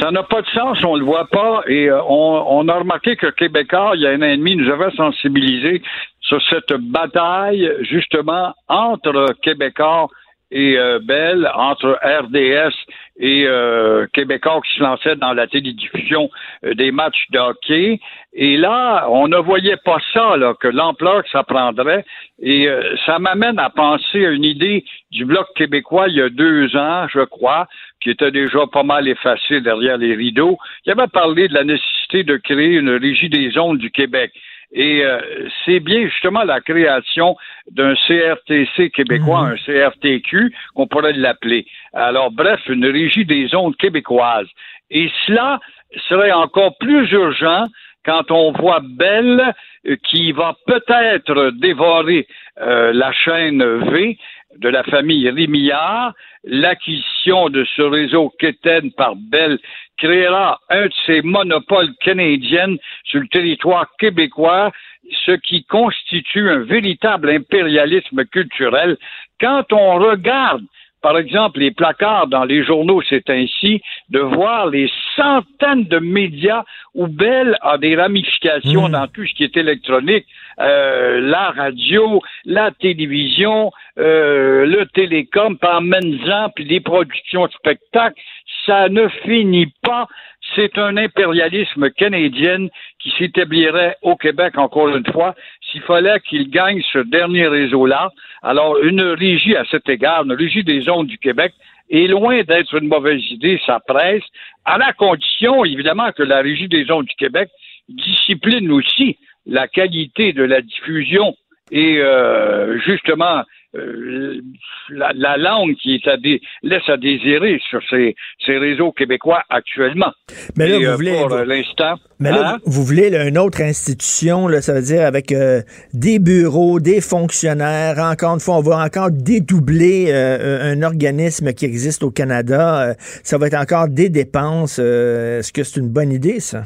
Ça n'a pas de sens, on le voit pas. Et euh, on, on a remarqué que Québécois, il y a un an et demi, nous avait sensibilisé sur cette bataille, justement, entre Québécois et euh, Bell, entre RDS et euh, Québécois qui se lançaient dans la télédiffusion euh, des matchs de hockey. Et là, on ne voyait pas ça, là, que l'ampleur que ça prendrait. Et euh, ça m'amène à penser à une idée du Bloc québécois il y a deux ans, je crois, qui était déjà pas mal effacé derrière les rideaux. Il avait parlé de la nécessité de créer une régie des ondes du Québec. Et euh, c'est bien justement la création d'un CRTC québécois, un CRTQ, qu'on pourrait l'appeler. Alors, bref, une régie des ondes québécoises. Et cela serait encore plus urgent quand on voit Bell euh, qui va peut-être dévorer euh, la chaîne V de la famille Rémillard, l'acquisition de ce réseau Keten par Bell créera un de ces monopoles canadiens sur le territoire québécois, ce qui constitue un véritable impérialisme culturel. Quand on regarde par exemple, les placards dans les journaux, c'est ainsi de voir les centaines de médias où Bell a des ramifications dans tout ce qui est électronique, euh, la radio, la télévision, euh, le télécom, par en puis des productions de spectacles, ça ne finit pas. C'est un impérialisme canadien qui s'établirait au Québec, encore une fois, s'il fallait qu'il gagne ce dernier réseau-là. Alors, une régie à cet égard, une régie des ondes du Québec, est loin d'être une mauvaise idée, ça presse, à la condition, évidemment, que la régie des ondes du Québec discipline aussi la qualité de la diffusion et euh, justement euh, la, la langue qui est à dé- laisse à désirer sur ces, ces réseaux québécois actuellement. Mais là, Et, vous euh, voulez- pour vous- l'instant. Mais là, hein? vous vous voulez là, une autre institution, là, ça veut dire avec euh, des bureaux, des fonctionnaires. Encore une fois, on va encore dédoubler un organisme qui existe au Canada. Ça va être encore des dépenses. Est-ce que c'est une bonne idée, ça?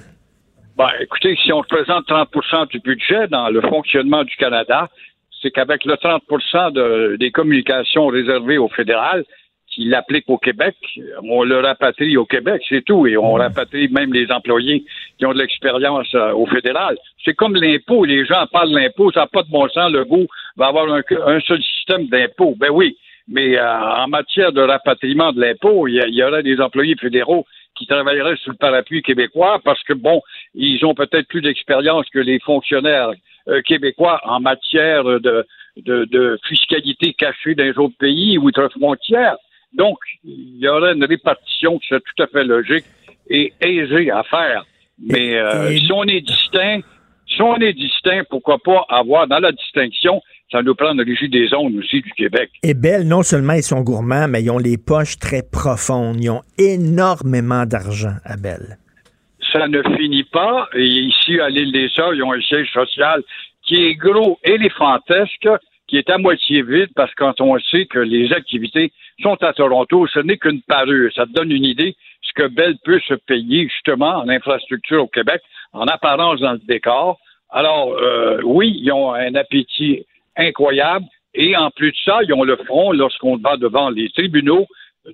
Ben, écoutez, si on représente 30% du budget dans le fonctionnement du Canada, c'est qu'avec le 30 de, des communications réservées au fédéral, qui l'applique au Québec, on le rapatrie au Québec, c'est tout, et on rapatrie même les employés qui ont de l'expérience euh, au fédéral. C'est comme l'impôt, les gens parlent de l'impôt, ça n'a pas de bon sens, le goût va avoir un, un seul système d'impôt. Ben oui, mais euh, en matière de rapatriement de l'impôt, il y, y aurait des employés fédéraux qui travailleraient sous le parapluie québécois parce que, bon, ils ont peut-être plus d'expérience que les fonctionnaires québécois en matière de, de, de fiscalité cachée dans les autres pays ou outre-frontières. Donc, il y aurait une répartition qui serait tout à fait logique et aisée à faire. Mais euh, si on est distinct, si on est distinct, pourquoi pas avoir dans la distinction, ça nous prend régie des ondes aussi du Québec. Et Bell, non seulement ils sont gourmands, mais ils ont les poches très profondes. Ils ont énormément d'argent à Bell. Ça ne finit pas. Et ici, à l'île des Sœurs, ils ont un siège social qui est gros, éléphantesque, qui est à moitié vide parce que quand on sait que les activités sont à Toronto, ce n'est qu'une parure. Ça te donne une idée ce que Bell peut se payer justement en infrastructure au Québec, en apparence dans le décor. Alors, euh, oui, ils ont un appétit incroyable. Et en plus de ça, ils ont le front, lorsqu'on va devant les tribunaux,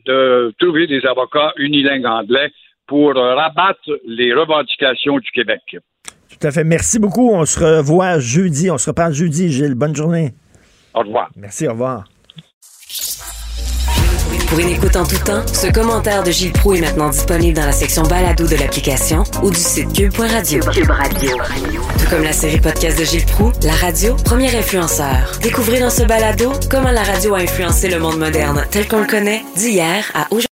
de trouver des avocats unilingues anglais pour rabattre les revendications du Québec. Tout à fait. Merci beaucoup. On se revoit jeudi. On se reparle jeudi, Gilles. Bonne journée. Au revoir. Merci, au revoir. Pour une écoute en tout temps, ce commentaire de Gilles Proux est maintenant disponible dans la section balado de l'application ou du site cube.radio. Cube Radio. Tout comme la série podcast de Gilles Proux, la radio, premier influenceur. Découvrez dans ce balado comment la radio a influencé le monde moderne tel qu'on le connaît d'hier à aujourd'hui.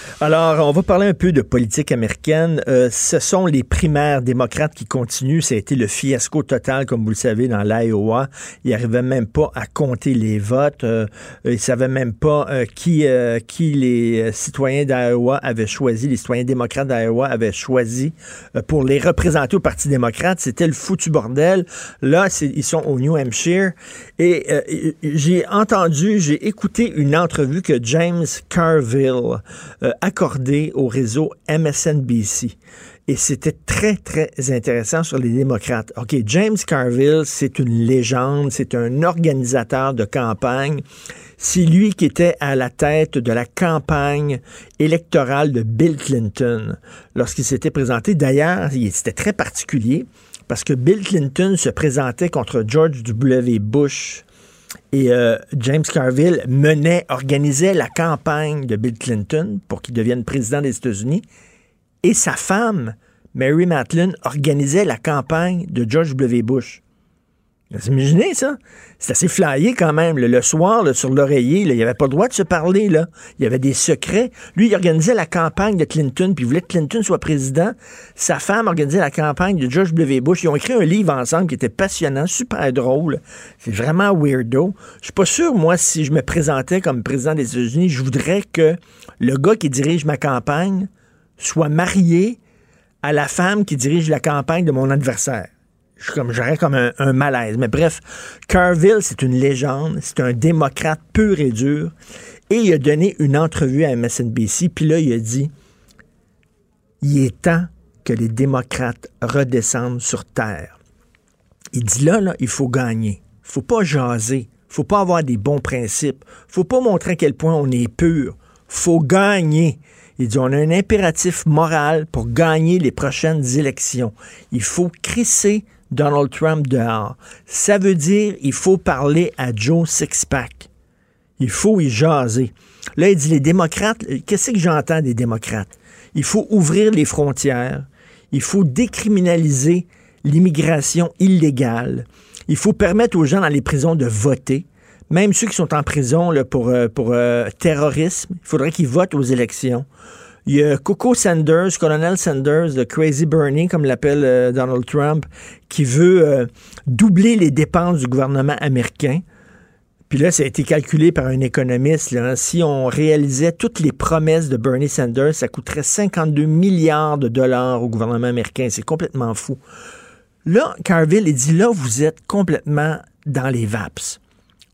Alors, on va parler un peu de politique américaine. Euh, ce sont les primaires démocrates qui continuent. Ça a été le fiasco total, comme vous le savez, dans l'Iowa. Ils n'arrivaient même pas à compter les votes. Euh, ils ne savaient même pas euh, qui, euh, qui les citoyens d'Iowa avaient choisi, les citoyens démocrates d'Iowa avaient choisi euh, pour les représenter au Parti démocrate. C'était le foutu bordel. Là, ils sont au New Hampshire. Et euh, j'ai entendu, j'ai écouté une entrevue que James Carville euh, accordée au réseau MSNBC. Et c'était très, très intéressant sur les démocrates. OK, James Carville, c'est une légende, c'est un organisateur de campagne. C'est lui qui était à la tête de la campagne électorale de Bill Clinton lorsqu'il s'était présenté. D'ailleurs, il- c'était très particulier parce que Bill Clinton se présentait contre George W. Bush et euh, James Carville menait, organisait la campagne de Bill Clinton pour qu'il devienne président des États-Unis. Et sa femme, Mary Matlin, organisait la campagne de George W. Bush. Vous imaginez ça? C'est assez flyé quand même. Le soir, sur l'oreiller, il n'y avait pas le droit de se parler. Là. Il y avait des secrets. Lui, il organisait la campagne de Clinton, puis il voulait que Clinton soit président. Sa femme organisait la campagne de George W. Bush. Ils ont écrit un livre ensemble qui était passionnant, super drôle. C'est vraiment weirdo. Je suis pas sûr, moi, si je me présentais comme président des États-Unis, je voudrais que le gars qui dirige ma campagne soit marié à la femme qui dirige la campagne de mon adversaire. Je comme, j'aurais comme un, malaise. Mais bref, Carville, c'est une légende. C'est un démocrate pur et dur. Et il a donné une entrevue à MSNBC. Puis là, il a dit il est temps que les démocrates redescendent sur terre. Il dit là, là, il faut gagner. Il faut pas jaser. Il faut pas avoir des bons principes. Il faut pas montrer à quel point on est pur. faut gagner. Il dit on a un impératif moral pour gagner les prochaines élections. Il faut crisser Donald Trump dehors. Ça veut dire il faut parler à Joe Sixpack. Il faut y jaser. Là, il dit les démocrates, qu'est-ce que j'entends des démocrates? Il faut ouvrir les frontières. Il faut décriminaliser l'immigration illégale. Il faut permettre aux gens dans les prisons de voter. Même ceux qui sont en prison pour, euh, euh, terrorisme, il faudrait qu'ils votent aux élections. Il y a Coco Sanders, Colonel Sanders, le Crazy Bernie, comme l'appelle euh, Donald Trump, qui veut euh, doubler les dépenses du gouvernement américain. Puis là, ça a été calculé par un économiste. Si on réalisait toutes les promesses de Bernie Sanders, ça coûterait 52 milliards de dollars au gouvernement américain. C'est complètement fou. Là, Carville, il dit là, vous êtes complètement dans les VAPS.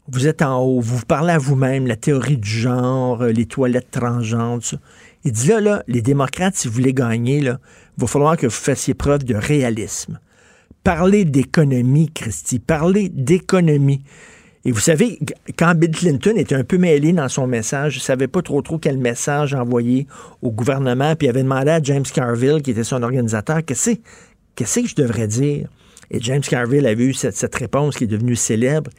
Vous êtes en haut, vous parlez à vous-même, la théorie du genre, euh, les toilettes transgenres. Il dit là, là, les démocrates, si vous voulez gagner, là, il va falloir que vous fassiez preuve de réalisme. Parlez d'économie, Christy, parlez d'économie. Et vous savez, quand Bill Clinton était un peu mêlé dans son message, il ne savait pas trop trop quel message envoyer au gouvernement, puis il avait demandé à James Carville, qui était son organisateur, qu'est-ce que je devrais dire? Et James Carville avait eu cette, cette réponse qui est devenue célèbre.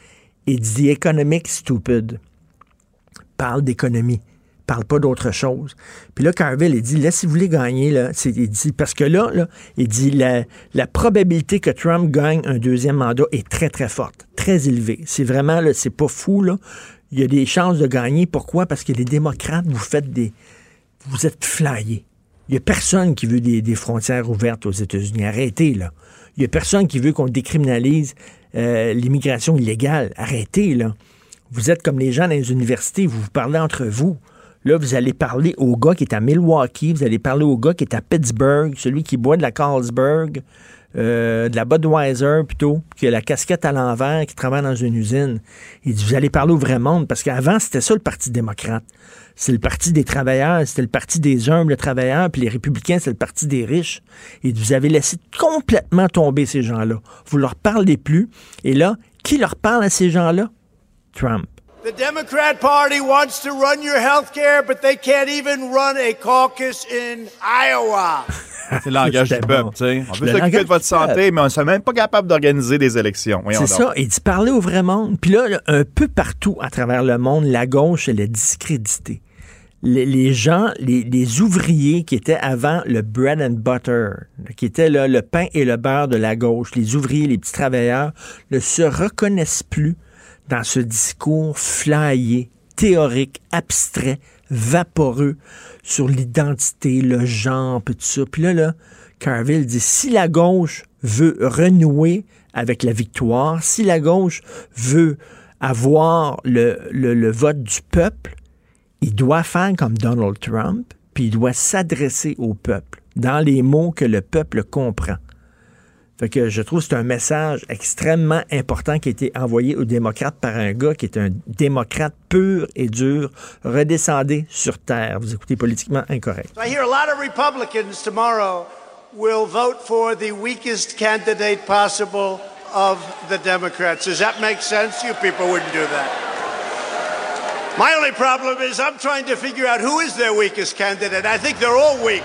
Il dit Economic stupid. Parle d'économie. Parle pas d'autre chose. Puis là, Carville, il dit, laissez-vous les gagner, là. Il dit, parce que là, là il dit, la, la probabilité que Trump gagne un deuxième mandat est très, très forte, très élevée. C'est vraiment, là, c'est pas fou, là. Il y a des chances de gagner. Pourquoi? Parce que les démocrates, vous faites des... Vous êtes flyés. Il n'y a personne qui veut des, des frontières ouvertes aux États-Unis. Arrêtez, là. Il n'y a personne qui veut qu'on décriminalise euh, l'immigration illégale. Arrêtez, là. Vous êtes comme les gens dans les universités, vous vous parlez entre vous. Là, vous allez parler au gars qui est à Milwaukee, vous allez parler au gars qui est à Pittsburgh, celui qui boit de la Carlsberg, euh, de la Budweiser plutôt, qui a la casquette à l'envers, qui travaille dans une usine. Il vous allez parler au vrai monde, parce qu'avant, c'était ça le Parti démocrate. C'est le parti des travailleurs, c'était le parti des humbles travailleurs, puis les républicains, c'est le parti des riches. Et vous avez laissé complètement tomber ces gens-là. Vous leur parlez plus. Et là, qui leur parle à ces gens-là? Trump. The Democrat Party wants to run your health care, but they can't even run a caucus in Iowa. C'est le langage du peuple, tu sais. On veut s'occuper de votre santé, mais on ne même pas capable d'organiser des élections. C'est ça. Il dit parler au vrai monde. Puis là, là, un peu partout à travers le monde, la gauche, elle est discréditée. Les, les gens, les, les ouvriers qui étaient avant le bread and butter, qui étaient là, le pain et le beurre de la gauche, les ouvriers, les petits travailleurs, ne se reconnaissent plus dans ce discours flyé, théorique, abstrait, vaporeux sur l'identité, le genre, puis ça. Puis là, là, Carville dit si la gauche veut renouer avec la victoire, si la gauche veut avoir le, le- le vote du peuple, il doit faire comme Donald Trump, puis il doit s'adresser au peuple dans les mots que le peuple comprend. Fait que je trouve que c'est un message extrêmement important qui a été envoyé aux démocrates par un gars qui est un démocrate pur et dur. Redescendez sur terre. Vous écoutez politiquement incorrect. So I hear a lot of Republicans tomorrow will vote for the weakest candidate possible of the Democrats. Does that make sense? You people wouldn't do that. My only problem is I'm trying to figure out who is their weakest candidate. I think they're all weak.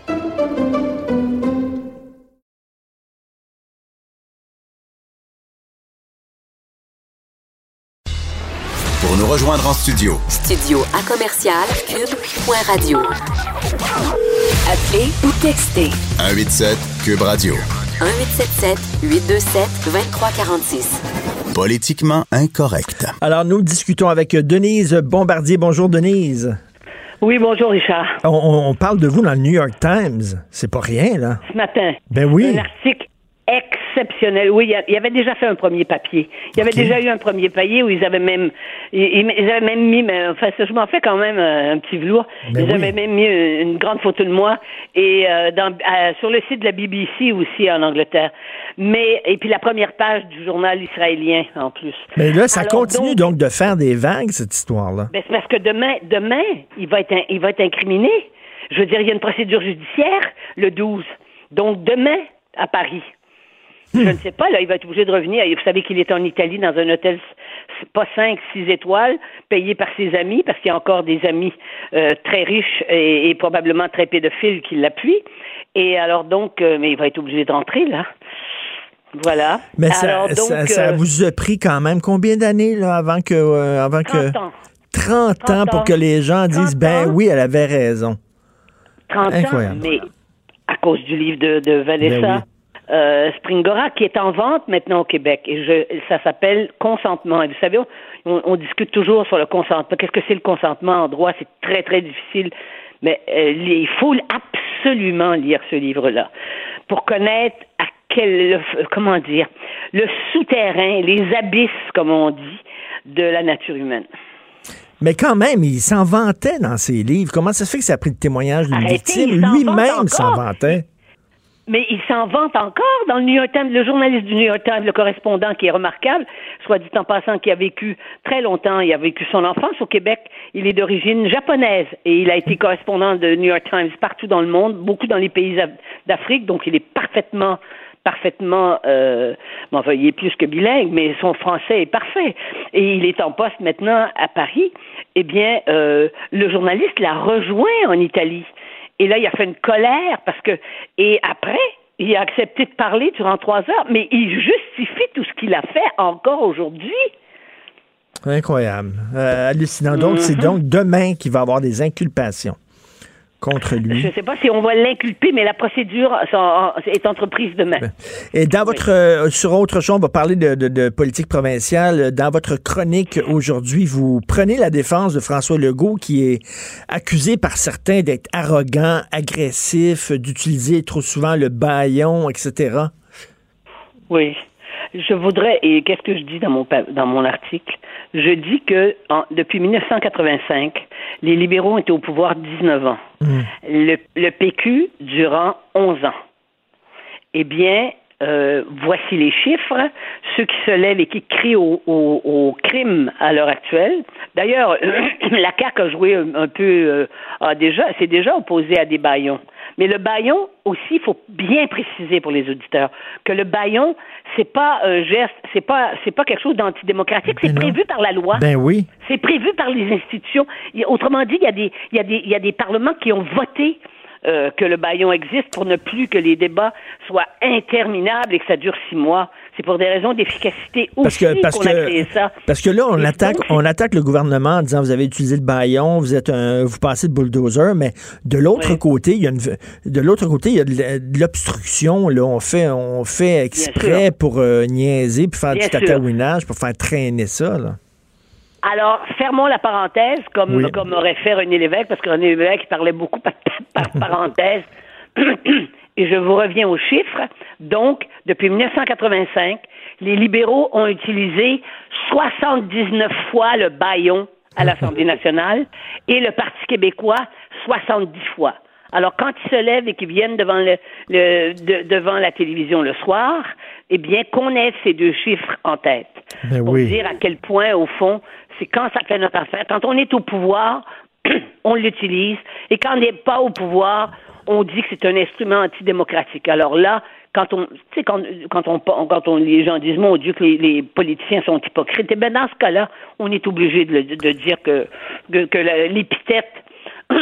Nous rejoindre en studio, Studio à commercial cube.radio. Appelez ou textez 187 Cube Radio. 1877 827 2346. Politiquement incorrect. Alors, nous discutons avec Denise Bombardier. Bonjour, Denise. Oui, bonjour Richard. On, on- on parle de vous dans le New York Times. C'est pas rien, là. Ce matin, Ben oui. un article exceptionnel. Oui, il avait déjà fait un premier papier. Il y avait déjà eu un premier papier où ils avaient même, ils, avaient même mis, mais enfin, ça, je m'en fais quand même euh, un petit velours. Ben ils oui. avaient même mis une, une grande photo de moi et euh, dans, sur le site de la BBC aussi en Angleterre. Mais et puis la première page du journal israélien en plus. Mais là, ça Alors, continue donc, de faire des vagues, cette histoire-là. Ben, c'est parce que demain, demain, il va être, il va être incriminé. Je veux dire, il y a une procédure judiciaire le 12. Donc demain, à Paris. Je ne sais pas, là, il va être obligé de revenir. Vous savez qu'il est en Italie dans un hôtel pas 5, 6 étoiles, payé par ses amis, parce qu'il y a encore des amis euh, très riches et, et probablement très pédophiles qui l'appuient. Et alors donc, euh, mais il va être obligé de rentrer, là. Voilà. Mais ça, alors, donc, ça, ça euh, vous a pris quand même combien d'années là, avant que. euh, avant que 30 ans. 30 ans 30 pour que les gens disent 30 ben oui, elle avait raison. 30 Incroyable. ans, mais à cause du livre de, de Vanessa Ben euh, Springora, qui est en vente maintenant au Québec. Et je, ça s'appelle Consentement. Et vous savez, on, on discute toujours sur le consentement. Qu'est-ce que c'est le consentement en droit? C'est très, très difficile. Mais euh, il faut absolument lire ce livre-là pour connaître à quel, le- comment dire, le souterrain, les abysses, comme on dit, de la nature humaine. Mais quand même, il s'en vantait dans ses livres. Comment ça se fait que ça a pris le témoignage d'une victime? Lui-même s'en vantait. Mais il s'en vante encore dans le New York Times, le journaliste du New York Times, le correspondant qui est remarquable, soit dit en passant, qui a vécu très longtemps, il a vécu son enfance au Québec, il est d'origine japonaise et il a été correspondant de New York Times partout dans le monde, beaucoup dans les pays d'Afrique, donc il est parfaitement parfaitement, euh, enfin, il est plus que bilingue, mais son français est parfait. Et il est en poste maintenant à Paris. Eh bien, euh, le journaliste l'a rejoint en Italie. Et là, il a fait une colère parce que, et après, il a accepté de parler durant trois heures, mais il justifie tout ce qu'il a fait encore aujourd'hui. Incroyable. Euh, hallucinant. Donc, c'est Mhm. donc demain qu'il va y avoir des inculpations contre lui. Je ne sais pas si on va l'inculper, mais la procédure est entreprise demain. Et dans votre euh, sur autre chose, on va parler de, de- de politique provinciale. Dans votre chronique aujourd'hui, vous prenez la défense de François Legault, qui est accusé par certains d'être arrogant, agressif, d'utiliser trop souvent le baillon, etc. Oui. Je voudrais, et qu'est-ce que je dis dans mon, dans mon article? Je dis que en- depuis 1985, les libéraux étaient au pouvoir 19 ans. Le, le PQ durant 11 ans. Eh bien, euh, voici les chiffres. Ceux qui se lèvent et qui crient au, au- au crime à l'heure actuelle. D'ailleurs, la CAQ a joué un, un peu, euh, a déjà, s'est déjà opposé à des baillons. Mais le baillon aussi, il faut bien préciser pour les auditeurs que le baillon, c'est pas un geste, c'est pas, c'est pas quelque chose d'antidémocratique, c'est prévu par la loi. Ben oui. C'est prévu par les institutions. Autrement dit, il y a des, il y a des, il y a des parlements qui ont voté euh, que le baillon existe pour ne plus que les débats soient interminables et que ça dure six mois. C'est pour des raisons d'efficacité aussi parce, qu'on a créé ça. parce que là, on attaque, donc, on attaque le gouvernement en disant vous avez utilisé le baillon, vous êtes un, vous passez de bulldozer, mais de l'autre côté, il y a une, de l'autre côté, il y a de l'obstruction. Là, on fait, on fait exprès pour euh, niaiser, puis faire Bien du tatouinage, pour faire traîner ça. Là. Alors, fermons la parenthèse, comme, Oui. comme aurait fait René Lévesque, parce que René Lévesque parlait beaucoup par, par parenthèse. Et je vous reviens aux chiffres. Donc, depuis 1985, les libéraux ont utilisé 79 fois le baillon à l'Assemblée nationale et le Parti québécois 70 fois. Alors, quand ils se lèvent et qu'ils viennent devant, le, le- de- devant la télévision le soir, eh bien, qu'on ait ces deux chiffres en tête Ben pour oui. dire à quel point, au fond, c'est quand ça fait notre affaire. Quand on est au pouvoir, on l'utilise. Et quand on n'est pas au pouvoir, on dit que c'est un instrument antidémocratique. Alors là, quand on, quand, quand on, quand on, les gens disent, mon Dieu, que les, politiciens sont hypocrites, eh bien, dans ce cas-là, on est obligé de, dire que, que, l'épithète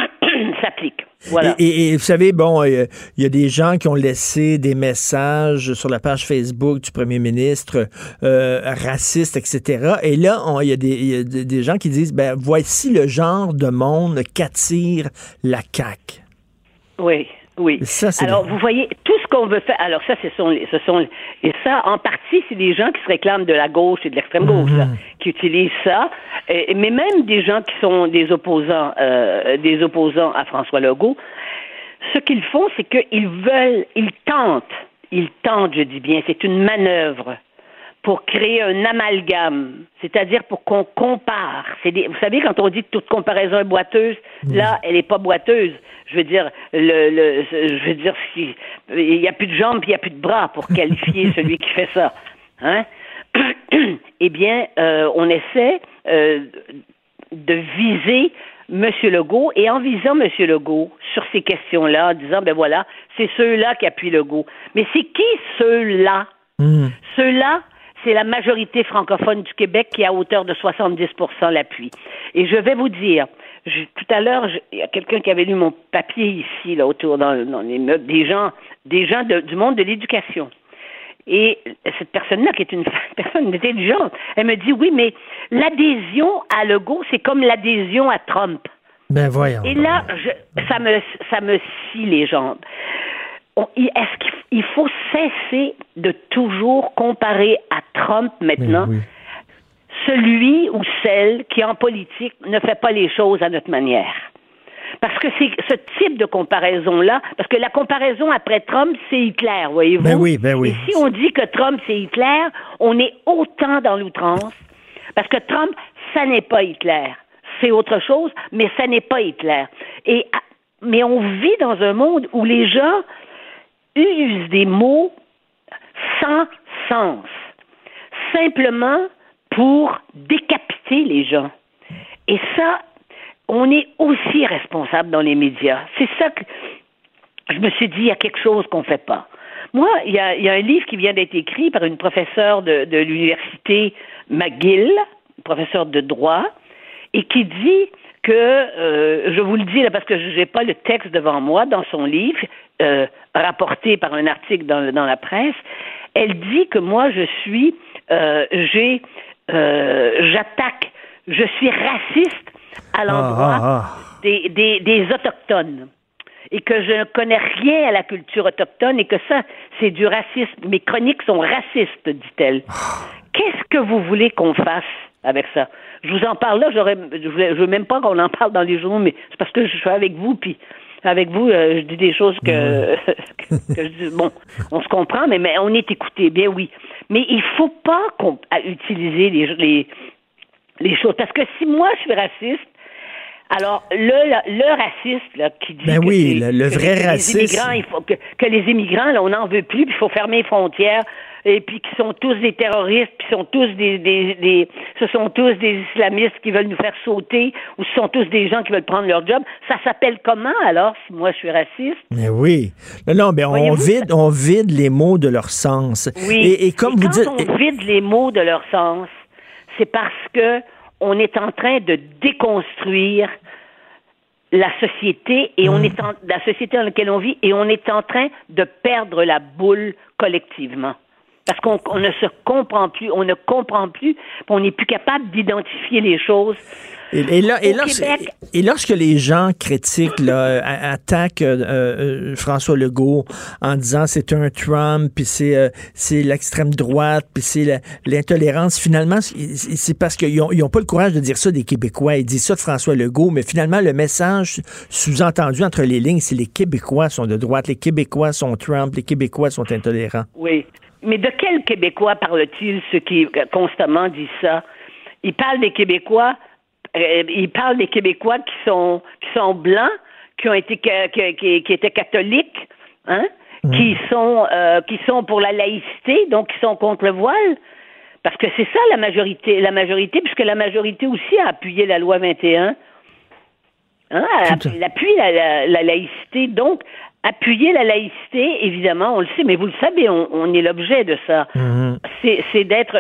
s'applique. Voilà. Et, vous savez, bon, il y a des gens qui ont laissé des messages sur la page Facebook du premier ministre euh, racistes, etc. Et là, il y a, des gens qui disent, ben voici le genre de monde qu'attire la CAQ. Oui, oui. Ça, Alors, vous voyez, tout ce qu'on veut faire. Alors, ça, ce sont, les- ce sont, et ça, en partie, c'est des gens qui se réclament de la gauche et de l'extrême gauche, là, qui utilisent ça. Et- mais même des gens qui sont des opposants, euh, des opposants à François Legault, ce qu'ils font, c'est qu'ils veulent, ils tentent, ils tentent, je dis bien, c'est une manœuvre pour créer un amalgame, c'est-à-dire pour qu'on compare. Des- vous savez, quand on dit que toute comparaison est boiteuse, là, elle n'est pas boiteuse. Je veux dire, le, le- je veux dire, si- il n'y a plus de jambes, puis il n'y a plus de bras pour qualifier celui qui fait ça. Hein? eh bien, euh, on essaie euh, de viser M. Legault et en visant M. Legault sur ces questions-là, en disant, ben voilà, c'est ceux-là qui appuient Legault. Mais c'est qui ceux-là? Ceux-là, c'est la majorité francophone du Québec qui, à hauteur de 70% l'appuie. Et je vais vous dire, je- tout à l'heure, il y a quelqu'un qui avait lu mon papier ici, là, autour dans, dans les meubles, des gens, des gens de- du monde de l'éducation. Et cette personne-là, qui est une personne intelligente, elle me dit oui, mais l'adhésion à Legault, c'est comme l'adhésion à Trump. Ben voyons. Et là, je- ça me ça me scie les jambes. Est-ce qu'il faut cesser de toujours comparer à Trump maintenant? Celui ou celle qui en politique ne fait pas les choses à notre manière? Parce que c'est ce type de comparaison-là, parce que la comparaison après Trump, c'est Hitler, voyez-vous? Ben oui, ben oui. Et si on dit que Trump, c'est Hitler, on est autant dans l'outrance, parce que Trump, ça n'est pas Hitler. C'est autre chose, mais ça n'est pas Hitler. Et, ah, mais on vit dans un monde où les gens usent des mots sans sens, simplement pour décapiter les gens. Et ça, on est aussi responsable dans les médias. C'est ça que je me suis dit, il y a quelque chose qu'on ne fait pas. Moi, il y, a, un livre qui vient d'être écrit par une professeure de, de l'université McGill, professeure de droit, et qui dit que, euh, je vous le dis là parce que je n'ai pas le texte devant moi, dans son livre, euh, rapporté par un article dans, dans, la presse, elle dit que moi, je suis, euh, j'ai, j'attaque, je suis raciste à l'endroit ah, ah, ah. Des, des, des Autochtones et que je ne connais rien à la culture autochtone et que ça, c'est du racisme. Mes chroniques sont racistes, dit-elle. Qu'est-ce que vous voulez qu'on fasse avec ça? Je vous en parle là, j'aurais, je veux même pas qu'on en parle dans les journaux, mais c'est parce que je suis avec vous, puis avec vous, euh, je dis des choses que, que, je dis, bon, on se comprend, mais, mais on est écouté, bien oui. Mais il faut pas qu'on, utiliser les, les, les choses, parce que si moi je suis raciste, alors, le, le raciste là, qui dit ben que, oui, le, le vrai. Les immigrants, il faut que, que les immigrants, là, on n'en veut plus, puis il faut fermer les frontières, et puis qui sont tous des terroristes, puis sont tous des, des, des, ce sont tous des islamistes qui veulent nous faire sauter, ou ce sont tous des gens qui veulent prendre leur job. Ça s'appelle comment alors, si moi je suis raciste? Mais oui. Non, non, mais on vide, on vide les mots de leur sens. Oui. Et, et comme et vous quand dites. on vide les mots de leur sens, c'est parce que on est en train de déconstruire la société et on est en, la société dans laquelle on vit et on est en train de perdre la boule collectivement. Parce qu'on on ne se comprend plus, on ne comprend plus, on n'est plus capable d'identifier les choses. Et, et, là, et, Au lorsque, Québec- et lorsque les gens critiquent, là, a- attaquent euh, euh, François Legault en disant c'est un Trump, puis c'est euh, l'extrême droite, puis c'est l'intolérance, finalement, c'est c'est parce qu'ils n'ont ils ont pas le courage de dire ça des Québécois. Ils disent ça de François Legault, mais finalement, le message sous-entendu entre les lignes, c'est les Québécois sont de droite, les Québécois sont Trump, les Québécois sont intolérants. Oui. Mais de quel Québécois parle-t-il, ceux qui euh, constamment disent ça? Il parle des Québécois, euh, il parle des Québécois qui sont, qui sont blancs, qui ont été, qui, qui- qui étaient catholiques, hein? Qui sont, euh, qui sont pour la laïcité, donc qui sont contre le voile. Parce que c'est ça la majorité, la majorité, puisque la majorité aussi a appuyé la loi 21. Hein, elle elle appuie la, la- la laïcité. Donc, appuyer la laïcité, évidemment, on le sait, mais vous le savez, on, on est l'objet de ça. C'est c'est d'être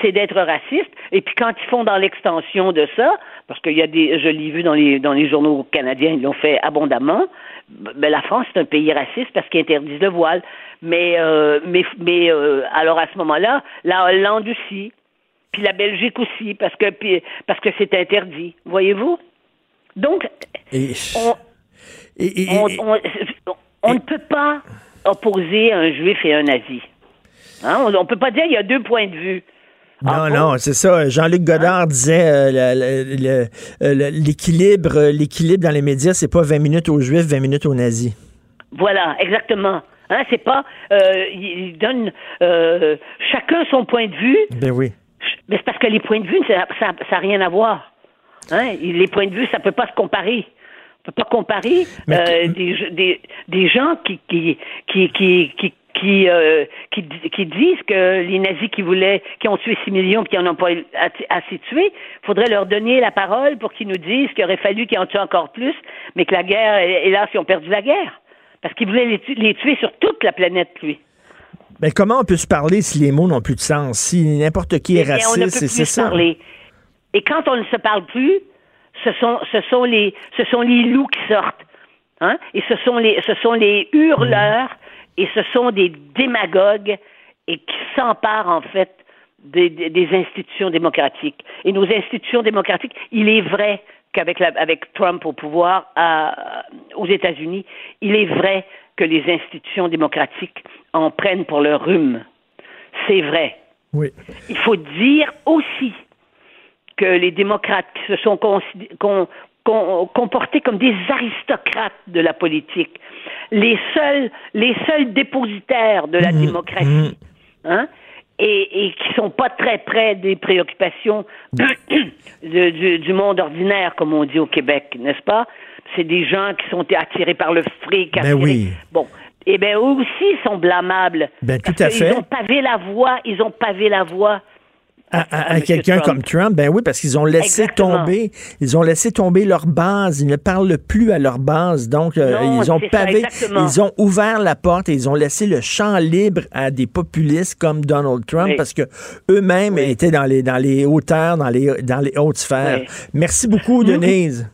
c'est d'être raciste. Et puis quand ils font dans l'extension de ça, parce qu'il y a des, je l'ai vu dans les dans les journaux canadiens, ils l'ont fait abondamment. Ben, la France c'est un pays raciste parce qu'ils interdisent le voile. Mais euh, mais mais euh, alors à ce moment-là, la Hollande aussi, puis la Belgique aussi, parce que puis- parce que c'est interdit. Voyez-vous? Donc Et, on, on, on- on ne peut pas opposer un juif et un nazi. Hein? On ne peut pas dire qu'il y a deux points de vue. Non, non, c'est ça. Jean-Luc Godard disait euh, euh, l'équilibre, l'équilibre dans les médias, c'est pas 20 minutes aux Juifs, 20 minutes aux nazis. Voilà, exactement. Hein, c'est pas. Euh, il donne euh, chacun son point de vue, Ben oui. mais c'est parce que les points de vue, ça n'a ça, rien à voir. Hein? Les points de vue, ça peut pas se comparer. On peut pas comparer euh, des, des, des gens qui qui qui qui qui qui, euh, qui, qui disent que les nazis qui voulaient, qui ont tué 6 millions, puis qui en ont pas assez- tué, faudrait leur donner la parole pour qu'ils nous disent qu'il aurait fallu qu'ils en tuent encore plus, mais que la guerre, hélas, ils ont perdu la guerre. Parce qu'ils voulaient les, tu- les tuer sur toute la planète, lui. Ben comment on peut se parler si les mots n'ont plus de sens? Si n'importe qui est Eh ne peut raciste, c'est ça. parler. Et quand on ne se parle plus, ce sont, ce sont, les, ce sont les loups qui sortent. Hein? Et ce sont, les, ce sont les hurleurs et ce sont des démagogues et qui s'emparent, en fait, des, des- des institutions démocratiques. Et nos institutions démocratiques, il est vrai qu'avec avec Trump au pouvoir à- aux États-Unis, il est vrai que les institutions démocratiques en prennent pour leur rhume. C'est vrai. Oui. Il faut dire aussi que les démocrates qui se sont considé- con- con- comportés comme des aristocrates de la politique, les seuls, les seuls dépositaires de la démocratie, hein, et, et qui sont pas très près des préoccupations de- du, du monde ordinaire, comme on dit au Québec, n'est-ce pas? C'est des gens qui sont attirés par le fric. Ben oui. Bon, eh bien, eux aussi sont blâmables. Ben, tout à fait. Ils ont pavé la voie, ils ont pavé la voie. À, à- à M. quelqu'un comme Trump, ben oui, parce qu'ils ont laissé Exactement. tomber, ils ont laissé tomber leur base, ils ne parlent plus à leur base, donc euh, ils ont pavé, ils ont ouvert la porte et ils ont laissé le champ libre à des populistes comme Donald Trump Oui. parce que eux-mêmes étaient dans les dans les hauteurs, dans les dans les hautes sphères. Oui. Merci beaucoup, Nous- Denise.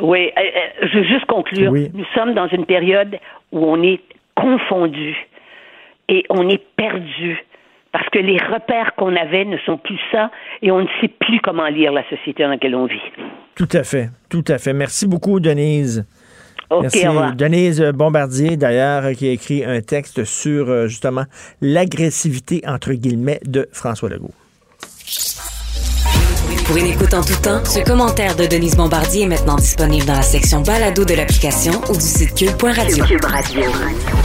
Oui, euh, euh, je veux juste conclure. Nous sommes dans une période où on est confondu et on est perdu parce que les repères qu'on avait ne sont plus ça et on ne sait plus comment lire la société dans laquelle on vit. Tout à fait, tout à fait. Merci beaucoup, Denise. Merci. au revoir. Denise Bombardier, d'ailleurs, qui a écrit un texte sur euh, justement l'agressivité, entre guillemets, de François Legault. Pour une écoute en tout temps, ce commentaire de Denise Bombardier est maintenant disponible dans la section balado de l'application ou du site cube.radio.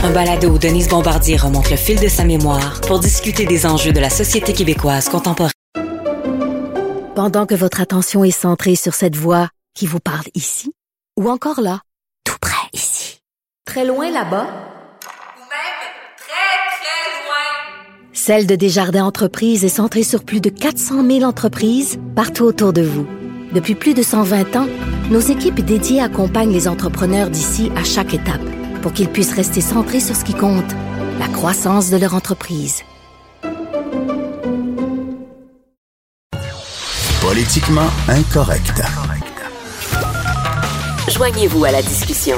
Un balado où Denise Bombardier remonte le fil de sa mémoire pour discuter des enjeux de la société québécoise contemporaine. Pendant que votre attention est centrée sur cette voix qui vous parle ici, ou encore là, tout près ici, très loin là-bas, Celle de Desjardins Entreprises est centrée sur plus de 400 000 entreprises partout autour de vous. Depuis plus de 120 ans, nos équipes dédiées accompagnent les entrepreneurs d'ici à chaque étape pour qu'ils puissent rester centrés sur ce qui compte, la croissance de leur entreprise. Politiquement incorrect. Joignez-vous à la discussion.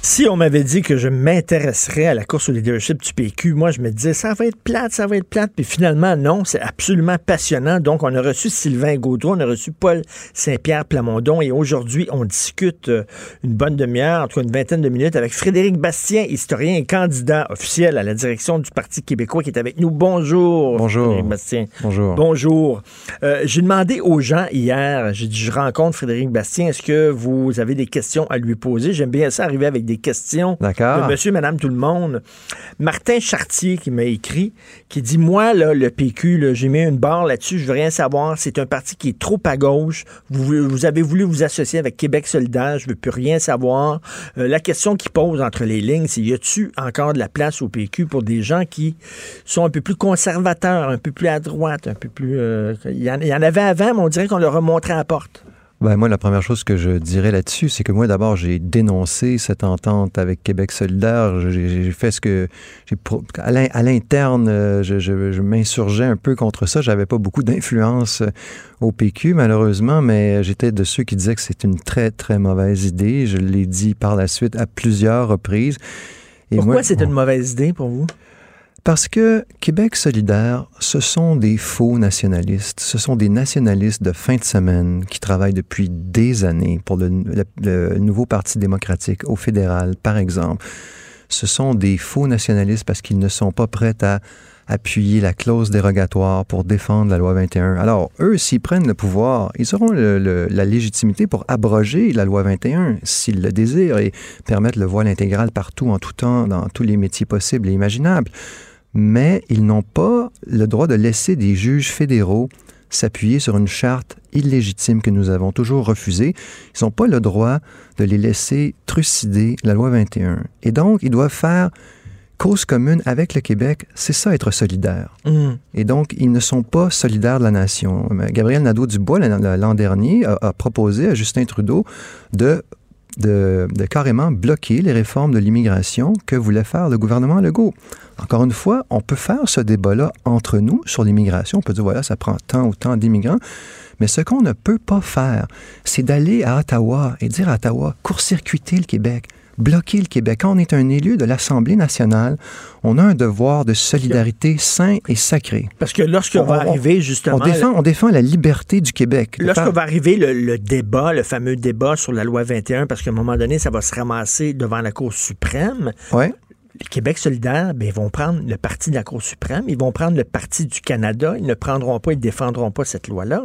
Si on m'avait dit que je m'intéresserais à la course au leadership du PQ, moi, je me disais, ça va être plate, ça va être plate. Puis finalement, non, c'est absolument passionnant. Donc, on a reçu Sylvain Gaudreau, on a reçu Paul Saint-Pierre Plamondon et aujourd'hui, on discute euh, une bonne demi-heure, entre une vingtaine de minutes, avec Frédéric Bastien, historien et candidat officiel à la direction du Parti québécois qui est avec nous. Bonjour. Bonjour. Frédéric Bastien. Bonjour. Bonjour. Euh, J'ai demandé aux gens hier, j'ai dit, je rencontre Frédéric Bastien, est-ce que vous avez des questions à lui poser? J'aime bien ça, arriver avec des questions D'accord. de monsieur, madame, tout le monde. Martin Chartier qui m'a écrit, qui dit, moi, là, le PQ, j'ai mis une barre là-dessus, je veux rien savoir, c'est un parti qui est trop à gauche, vous, vous avez voulu vous associer avec Québec solidaire, je veux plus rien savoir. Euh, la question qu'il pose entre les lignes, c'est, y a-tu encore de la place au PQ pour des gens qui sont un peu plus conservateurs, un peu plus à droite, un peu plus... euh, il, y en, il y en avait avant, mais on dirait qu'on leur a montré à la porte. Ben, moi, la première chose que je dirais là-dessus, c'est que moi, d'abord, j'ai dénoncé cette entente avec Québec solidaire. J'ai fait ce que... À l'in- à l'interne, euh, je, je- je m'insurgeais un peu contre ça. J'avais pas beaucoup d'influence euh, au PQ, malheureusement, mais j'étais de ceux qui disaient que c'est une très, très mauvaise idée. Je l'ai dit par la suite à plusieurs reprises. Et Pourquoi c'est une mauvaise idée pour vous? Parce que Québec solidaire, ce sont des faux nationalistes. Ce sont des nationalistes de fin de semaine qui travaillent depuis des années pour le, nouveau Parti démocratique au fédéral, par exemple. Ce sont des faux nationalistes parce qu'ils ne sont pas prêts à appuyer la clause dérogatoire pour défendre la loi 21. Alors, eux, s'ils prennent le pouvoir, ils auront la légitimité pour abroger la loi 21 s'ils le désirent et permettre le voile intégral partout, en tout temps, dans tous les métiers possibles et imaginables mais ils n'ont pas le droit de laisser des juges fédéraux s'appuyer sur une charte illégitime que nous avons toujours refusée. Ils n'ont pas le droit de les laisser trucider la loi 21. Et donc, ils doivent faire cause commune avec le Québec. C'est ça, être solidaire. Mm. Et donc, ils ne sont pas solidaires de la nation. Gabriel Nadeau-Dubois, l'an l'an dernier, a, a proposé à Justin Trudeau de, de, de carrément bloquer les réformes de l'immigration que voulait faire le gouvernement Legault. Encore une fois, on peut faire ce débat-là entre nous sur l'immigration. On peut dire, voilà, ça prend tant ou tant d'immigrants. Mais ce qu'on ne peut pas faire, c'est d'aller à Ottawa et dire à Ottawa, court-circuiter le Québec, bloquer le Québec. Quand on est un élu de l'Assemblée nationale, on a un devoir de solidarité sain et sacré. Parce que lorsqu'on va arriver, justement... On défend, on défend la liberté du Québec. faire- va arriver le, le débat, le fameux débat sur la loi 21, parce qu'à un moment donné, ça va se ramasser devant la Cour suprême. Ouais. Le Québec solidaire, ben, ils vont prendre le parti de la Cour suprême, ils vont prendre le parti du Canada, ils ne prendront pas, ils ne défendront pas cette loi-là.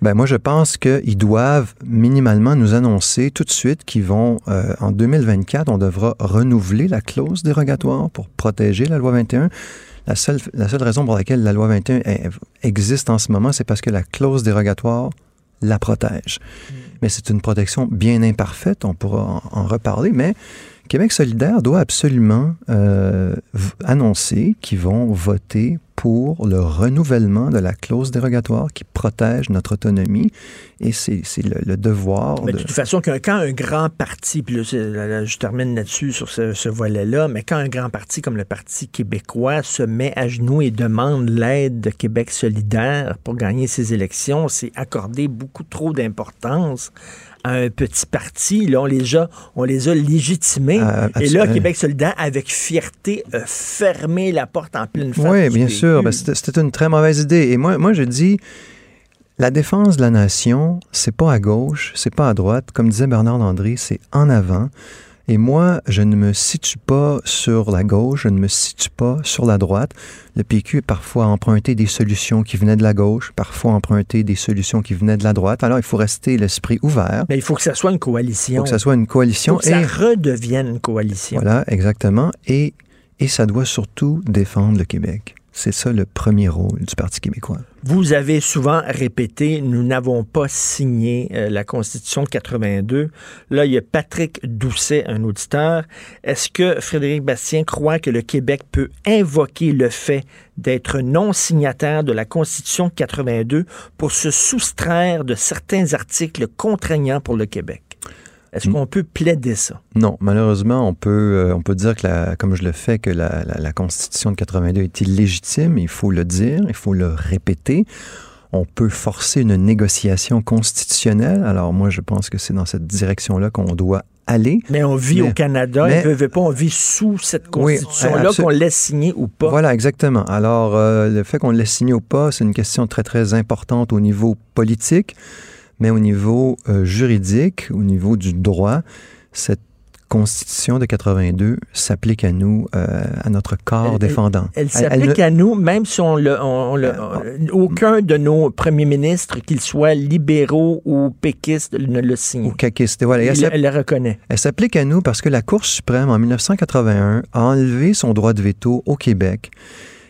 Ben moi, je pense qu'ils doivent minimalement nous annoncer tout de suite qu'ils vont, euh, en 2024, on devra renouveler la clause dérogatoire pour protéger la loi 21. La seule, la seule raison pour laquelle la loi 21 est- existe en ce moment, c'est parce que la clause dérogatoire la protège. Mais c'est une protection bien imparfaite, on pourra en, en reparler, mais Québec solidaire doit absolument euh, annoncer qu'ils vont voter pour le renouvellement de la clause dérogatoire qui protège notre autonomie et c'est le, le devoir Mais de... de toute façon, quand un grand parti, puis là, je termine là-dessus sur ce, ce volet-là, mais quand un grand parti comme le Parti québécois se met à genoux et demande l'aide de Québec solidaire pour gagner ses élections, c'est accorder beaucoup trop d'importance à un petit parti. Là, on les a, on les a légitimés. Ah, et là. Québec solidaire, avec fierté, a fermé la porte en pleine face. Oui, bien sûr. Ben, C'était c'était une très mauvaise idée. Et moi, moi je dis, la défense de la nation, c'est pas à gauche, c'est pas à droite. Comme disait Bernard Landry, c'est en avant. Et moi, je ne me situe pas sur la gauche, je ne me situe pas sur la droite. Le PQ a parfois emprunté des solutions qui venaient de la gauche, parfois emprunté des solutions qui venaient de la droite. Alors, il faut rester l'esprit ouvert. Mais il faut que ça soit une Il coalition. faut que ça soit une Il coalition. faut que ça et- redevienne une coalition. voilà, exactement. Et, et ça doit surtout défendre le Québec. C'est ça le premier rôle du Parti québécois. Vous avez souvent répété, nous n'avons pas signé euh, la Constitution de 82. Là, il y a Patrick Doucet, un auditeur. Est-ce que Frédéric Bastien croit que le Québec peut invoquer le fait d'être non signataire de la Constitution de 82 pour se soustraire de certains articles contraignants pour le Québec? Est-ce qu'on peut plaider ça? Non, malheureusement, on peut, euh, on peut dire que, la, comme je le fais, que la, la- la Constitution de 82 est illégitime. Il faut le dire, il faut le répéter. On peut forcer une négociation constitutionnelle. Alors moi, je pense que c'est dans cette direction-là qu'on doit aller. Mais on vit Mais- au Canada, mais- veut, veut pas, on vit sous cette Constitution-là, qu'on laisse signer ou pas. Voilà, exactement. Alors, euh, le fait qu'on le laisse signer ou pas, c'est une question très, très importante au niveau politique, mais au niveau euh, juridique, au niveau du droit, cette Constitution de 82 s'applique à nous, euh, à notre corps Elle- défendant. Elle s'applique à nous, même si on le, on- on le- aucun de nos premiers ministres, qu'ils soient libéraux ou péquistes, ne le signe. Ou caquiste. Voilà. Et Il- elle elle le reconnaît. Elle s'applique à nous parce que la Cour suprême, en 1981, a enlevé son droit de veto au Québec.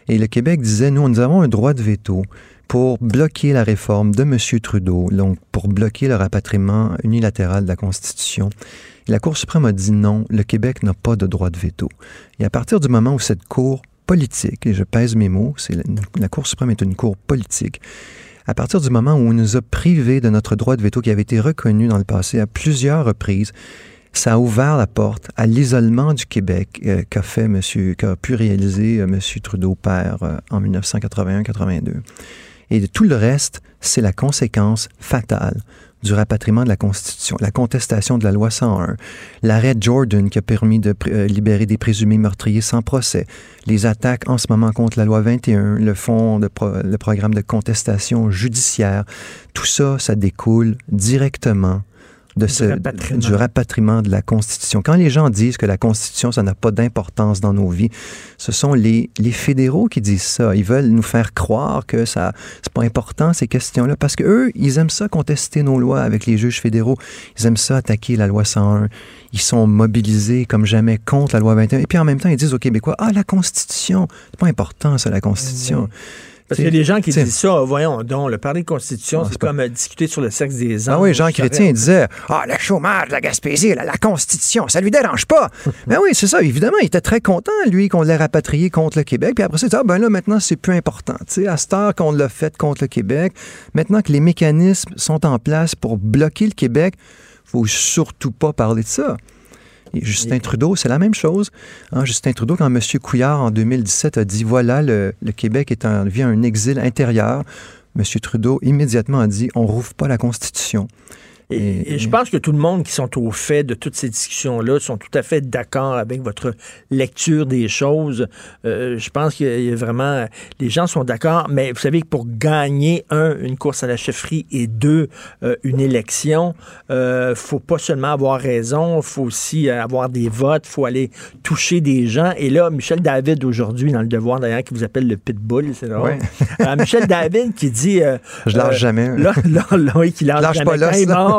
Et le Québec disait, nous, nous avons un droit de veto pour bloquer la réforme de M. Trudeau, donc pour bloquer le rapatriement unilatéral de la Constitution. La Cour suprême a dit non, le Québec n'a pas de droit de veto. Et à partir du moment où cette Cour politique, et je pèse mes mots, c'est la, la Cour suprême est une Cour politique, à partir du moment où on nous a privés de notre droit de veto qui avait été reconnu dans le passé à plusieurs reprises, ça a ouvert la porte à l'isolement du Québec euh, qu'a fait monsieur, qu'a pu réaliser euh, M. Trudeau père euh, en 1981-82. Et de tout le reste, c'est la conséquence fatale du rapatriement de la Constitution, la contestation de la loi 101, l'arrêt Jordan qui a permis de euh, libérer des présumés meurtriers sans procès, les attaques en ce moment contre la loi 21, le fonds, de pro- le programme de contestation judiciaire, tout ça, ça découle directement de Du rapatriement. du rapatriement de la Constitution. Quand les gens disent que la Constitution, ça n'a pas d'importance dans nos vies, ce sont les, les fédéraux qui disent ça. Ils veulent nous faire croire que ça c'est pas important, ces questions-là, parce que eux, ils aiment ça contester nos lois avec les juges fédéraux. Ils aiment ça attaquer la loi 101. Ils sont mobilisés comme jamais contre la loi 21. Et puis en même temps, ils disent aux Québécois, ah, la Constitution, c'est pas important, ça, la Constitution. Parce qu'il y a des gens qui T'sais- disent ça, voyons donc, le parler de Constitution, c'est comme euh, discuter sur le sexe des hommes. Ah oui, Jean Chrétien aurait- disait Ah, le chômage, la Gaspésie, la, la Constitution, ça lui dérange pas. ben oui, c'est ça. Évidemment, il était très content, lui, qu'on l'ait rapatrié contre le Québec. Puis après ça, il dit Ah, ben là, maintenant, c'est plus important. Sais, à cette heure qu'on l'a fait contre le Québec, maintenant que les mécanismes sont en place pour bloquer le Québec, faut surtout pas parler de ça. Et Justin Trudeau, c'est la même chose. Hein, Justin Trudeau, quand M. Couillard, en 2017, a dit voilà, le, le Québec est en, vit un exil intérieur, M. Trudeau immédiatement a dit on rouvre pas la Constitution. Et, et je pense que tout le monde qui sont au fait de toutes ces discussions-là sont tout à fait d'accord avec votre lecture des choses. Euh, je pense qu'il y a- il y a vraiment... Les gens sont d'accord, mais vous savez que pour gagner, un, une course à la chefferie et deux, euh, une élection, euh, faut pas seulement avoir raison, faut aussi avoir des votes, faut aller toucher des gens. Et là, Michel David, aujourd'hui, dans Le Devoir, d'ailleurs, qui vous appelle le pitbull, c'est drôle. Ouais. Euh, Michel David qui dit... euh, Je lâche jamais. Là, là, là, oui, qui lâche, Lâche jamais. pas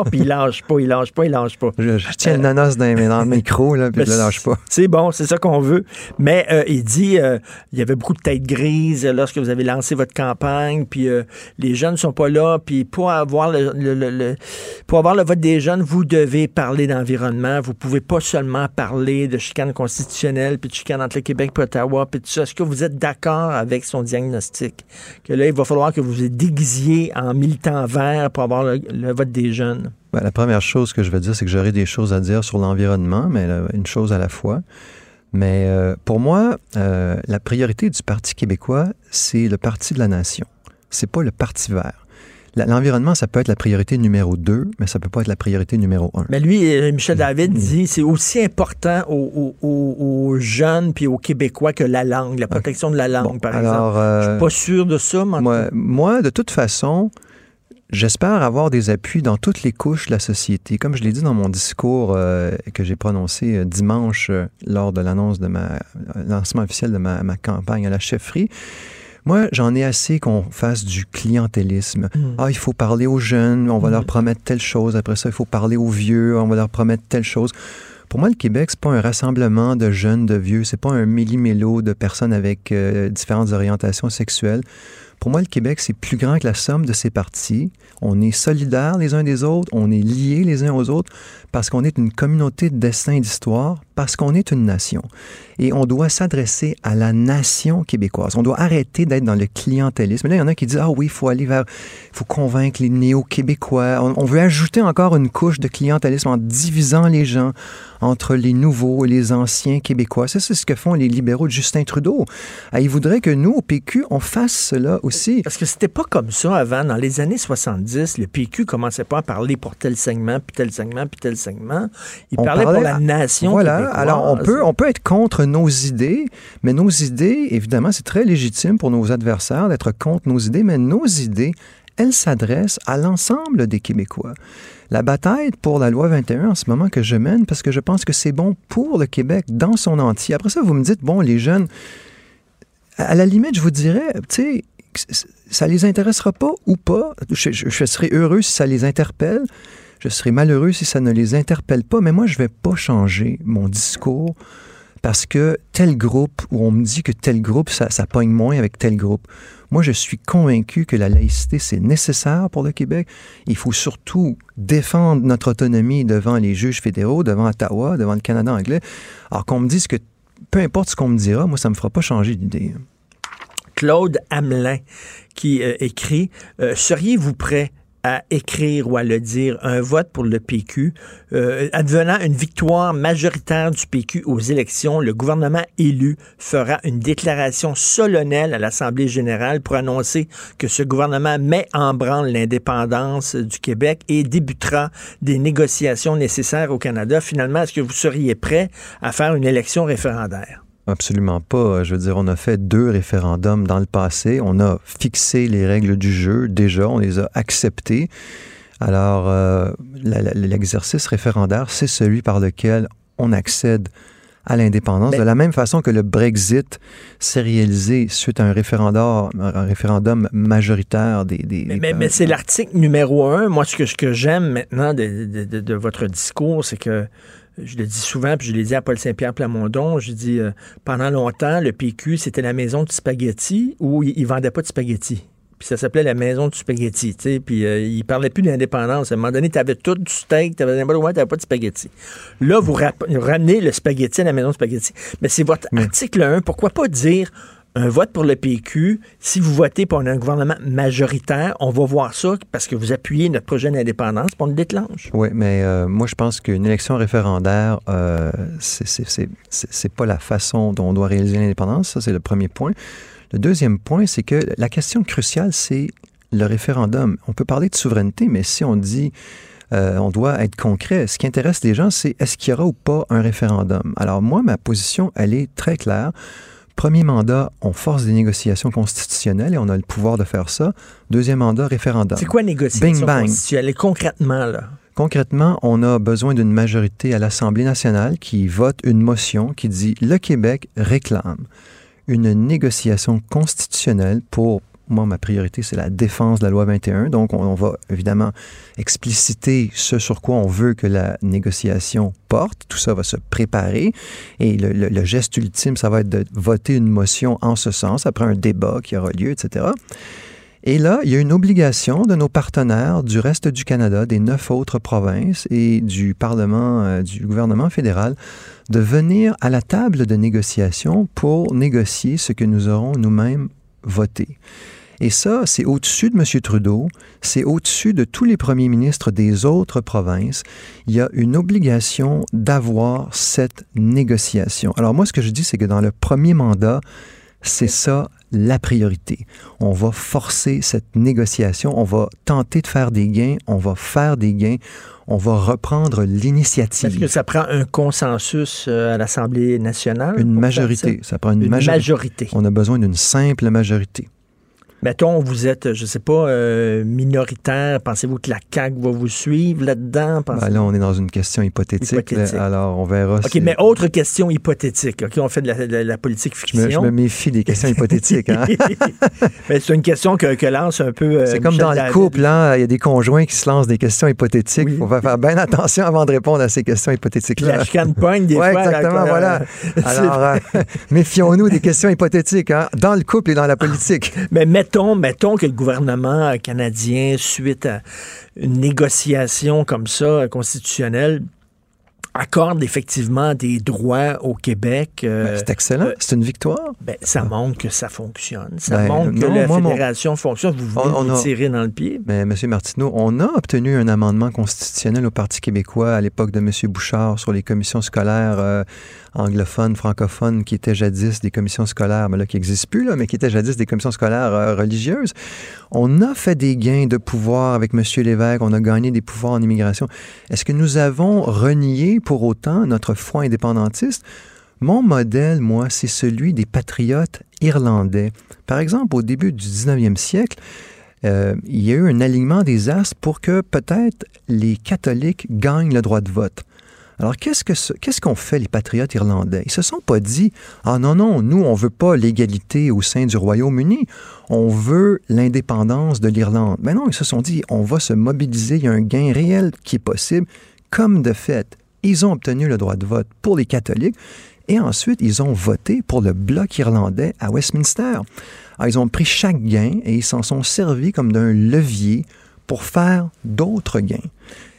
Puis il lâche pas, il lâche pas, il lâche pas. Je, je tiens le nanos dans, le micro, là, puis je le lâche pas. C'est bon, c'est ça qu'on veut. Mais euh, il dit, euh, il y avait beaucoup de têtes grises lorsque vous avez lancé votre campagne, puis euh, les jeunes sont pas là, puis pour avoir le, le- le- le- pour avoir le vote des jeunes, vous devez parler d'environnement. Vous pouvez pas seulement parler de chicane constitutionnelle, puis de chicane entre le Québec et Ottawa, puis tout ça. Est-ce que vous êtes d'accord avec son diagnostic? Que là, il va falloir que vous vous déguisiez en militant vert pour avoir le vote des jeunes. Ben, la première chose que je veux dire, c'est que j'aurai des choses à dire sur l'environnement, mais là, une chose à la fois. Mais euh, pour moi, euh, la priorité du Parti québécois, c'est le Parti de la nation. C'est pas le Parti vert. L'environnement, ça peut être la priorité numéro 2, mais ça peut pas être la priorité numéro 1. Mais lui, euh, Michel Mm. David dit c'est aussi important aux, aux- aux- aux jeunes puis aux Québécois que la langue, la protection de la langue, par alors, exemple. euh, Je suis pas sûr de ça, Moi, moi, de toute façon, j'espère avoir des appuis dans toutes les couches de la société. Comme je l'ai dit dans mon discours euh, que j'ai prononcé euh, dimanche euh, lors de l'annonce de ma lancement officiel de ma, ma campagne à la chefferie. Moi, j'en ai assez qu'on fasse du clientélisme. Mm. Ah, il faut parler aux jeunes, on va leur promettre telle chose. Après ça, il faut parler aux vieux, on va leur promettre telle chose. Pour moi, le Québec, c'est pas un rassemblement de jeunes, de vieux. C'est pas un millimélo de personnes avec différentes orientations sexuelles. Pour moi, le Québec, c'est plus grand que la somme de ses partis. On est solidaires les uns des autres, on est liés les uns aux autres parce qu'on est une communauté de destin et d'histoire, parce qu'on est une nation. Et on doit s'adresser à la nation québécoise. On doit arrêter d'être dans le clientélisme. Là, il y en a qui disent, ah oui, il faut aller vers, il faut convaincre les néo-québécois. On, on veut ajouter encore une couche de clientélisme en divisant les gens entre les nouveaux et les anciens québécois. Ça, c'est ce que font les libéraux de Justin Trudeau. Ah, ils voudraient que nous, au PQ, on fasse cela aussi. Parce que c'était pas comme ça avant. Dans les années 70, le PQ commençait pas à parler pour tel segment, puis tel segment, puis tel segment. Il On parlait pour parlait la nation Voilà. Alors, on peut, on peut être contre nos idées, mais nos idées, évidemment, c'est très légitime pour nos adversaires d'être contre nos idées, mais nos idées, elles s'adressent à l'ensemble des Québécois. La bataille pour la loi 21 en ce moment que je mène, parce que je pense que c'est bon pour le Québec dans son entier. Après ça, vous me dites, bon, les jeunes, à la limite, je vous dirais, tu sais, ça les intéressera pas ou pas. Je, je- je serai heureux si ça les interpelle. Je serai malheureux si ça ne les interpelle pas. Mais moi, je vais pas changer mon discours parce que tel groupe, ou on me dit que tel groupe, ça, ça pogne moins avec tel groupe. Moi, je suis convaincu que la laïcité, c'est nécessaire pour le Québec. Il faut surtout défendre notre autonomie devant les juges fédéraux, devant Ottawa, devant le Canada anglais. Alors qu'on me dise que peu importe ce qu'on me dira, moi, ça me fera pas changer d'idée. Claude Hamelin qui euh, écrit euh, Seriez-vous prêt à écrire ou à le dire un vote pour le PQ, euh, advenant une victoire majoritaire du PQ aux élections, le gouvernement élu fera une déclaration solennelle à l'Assemblée générale pour annoncer que ce gouvernement met en branle l'indépendance du Québec et débutera des négociations nécessaires au Canada. Finalement, est-ce que vous seriez prêt à faire une élection référendaire? Absolument pas. Je veux dire, on a fait deux référendums dans le passé. On a fixé les règles du jeu déjà, on les a acceptées. Alors, euh, l'exercice référendaire, c'est celui par lequel on accède à l'indépendance, de la même façon que le Brexit s'est réalisé suite à un référendum, un référendum majoritaire des... des- Mais, des- mais- mais c'est l'article numéro un. Moi, ce que, j'aime maintenant de, de- de- de votre discours, c'est que je le dis souvent, puis je l'ai dit à Paul Saint-Pierre Plamondon, je dis euh, pendant longtemps, le PQ, c'était la maison du spaghetti où il, il vendait pas de spaghetti. Puis ça s'appelait la maison du spaghetti, tu sais. Puis euh, il parlait plus d'indépendance. À un moment donné, tu avais tout du steak, tu avais t'avais pas de spaghetti. Là, vous ramenez le spaghetti à la maison du spaghetti. Mais c'est votre article 1. Pourquoi pas dire un vote pour le PQ, si vous votez pour un gouvernement majoritaire, on va voir ça parce que vous appuyez notre projet d'indépendance, on le déclenche. Oui, mais euh, moi, je pense qu'une élection référendaire, euh, c'est pas la façon dont on doit réaliser l'indépendance. Ça, c'est le premier point. Le deuxième point, c'est que la question cruciale, c'est le référendum. On peut parler de souveraineté, mais si on dit euh, on doit être concret, ce qui intéresse les gens, c'est est-ce qu'il y aura ou pas un référendum? Alors moi, ma position, elle est très claire. Premier mandat, on force des négociations constitutionnelles et on a le pouvoir de faire ça. Deuxième mandat, référendum. C'est quoi négociation Bing bang. constitutionnelle? Concrètement, là. Concrètement, on a besoin d'une majorité à l'Assemblée nationale qui vote une motion qui dit le Québec réclame une négociation constitutionnelle pour moi, ma priorité, c'est la défense de la loi 21. Donc, on, va évidemment expliciter ce sur quoi on veut que la négociation porte. Tout ça va se préparer. Et le geste ultime, ça va être de voter une motion en ce sens, après un débat qui aura lieu, etc. Et là, il y a une obligation de nos partenaires du reste du Canada, des neuf autres provinces et du Parlement, euh, du gouvernement fédéral, de venir à la table de négociation pour négocier ce que nous aurons nous-mêmes voté. Et ça, c'est au-dessus de M. Trudeau, c'est au-dessus de tous les premiers ministres des autres provinces. Il y a une obligation d'avoir cette négociation. Alors moi, ce que je dis, c'est que dans le premier mandat, c'est ça la priorité. On va forcer cette négociation, on va tenter de faire des gains, on va faire des gains, on va reprendre l'initiative. Est-ce que ça prend un consensus euh, à l'Assemblée nationale? Une majorité. faire Ça prend une, Une majori- majorité. On a besoin d'une simple majorité. Mettons, vous êtes, je sais pas, euh, minoritaire. Pensez-vous que la CAQ va vous suivre là-dedans? Ben là, on est dans une question hypothétique. Hypothétique. là. alors, on verra. OK, si- mais autre question hypothétique. OK, on fait de la, de la politique je, me, je fiction. me méfie des questions hypothétiques. hein. C'est une question que, que lance un peu. euh, C'est comme Michel dans le couple, hein, il y a des conjoints qui se lancent des questions hypothétiques. Il faut faire- bien attention avant de répondre à ces questions hypothétiques-là. La chicane pogne, des Ouais, fois. exactement, là, voilà. c'est- Alors, euh, méfions-nous des questions hypothétiques, hein, dans le couple et dans la politique. Mais mettons, mettons que le gouvernement canadien, suite à une négociation comme ça, constitutionnelle, accorde effectivement des droits au Québec. euh, Ben, c'est excellent, c'est une victoire. ben, ça montre que ça fonctionne. Ça Ben, montre que la moi, mon- fédération fonctionne. Vous venez On- on vous a- tirer dans le pied. Mais M. Martineau, on a obtenu un amendement constitutionnel au Parti québécois à l'époque de M. Bouchard sur les commissions scolaires euh, anglophones, francophones, qui étaient jadis des commissions scolaires, mais là, qui n'existent plus, mais qui étaient jadis des commissions scolaires euh, religieuses. On a fait des gains de pouvoir avec M. Lévesque, on a gagné des pouvoirs en immigration. Est-ce que nous avons renié pour autant notre foi indépendantiste? Mon modèle, moi, c'est celui des patriotes irlandais. Par exemple, au début du 19e siècle, euh, il y a eu un alignement des astres pour que peut-être les catholiques gagnent le droit de vote. Alors, qu'est-ce que ce- qu'est-ce qu'ont fait les patriotes irlandais? Ils se sont pas dit Ah non, non, nous, on veut pas l'égalité au sein du Royaume-Uni, on veut l'indépendance de l'Irlande. Mais non, ils se sont dit On va se mobiliser, il y a un gain réel qui est possible. Comme de fait, ils ont obtenu le droit de vote pour les catholiques et ensuite, ils ont voté pour le bloc irlandais à Westminster. Alors, ils ont pris chaque gain et ils s'en sont servis comme d'un levier pour faire d'autres gains,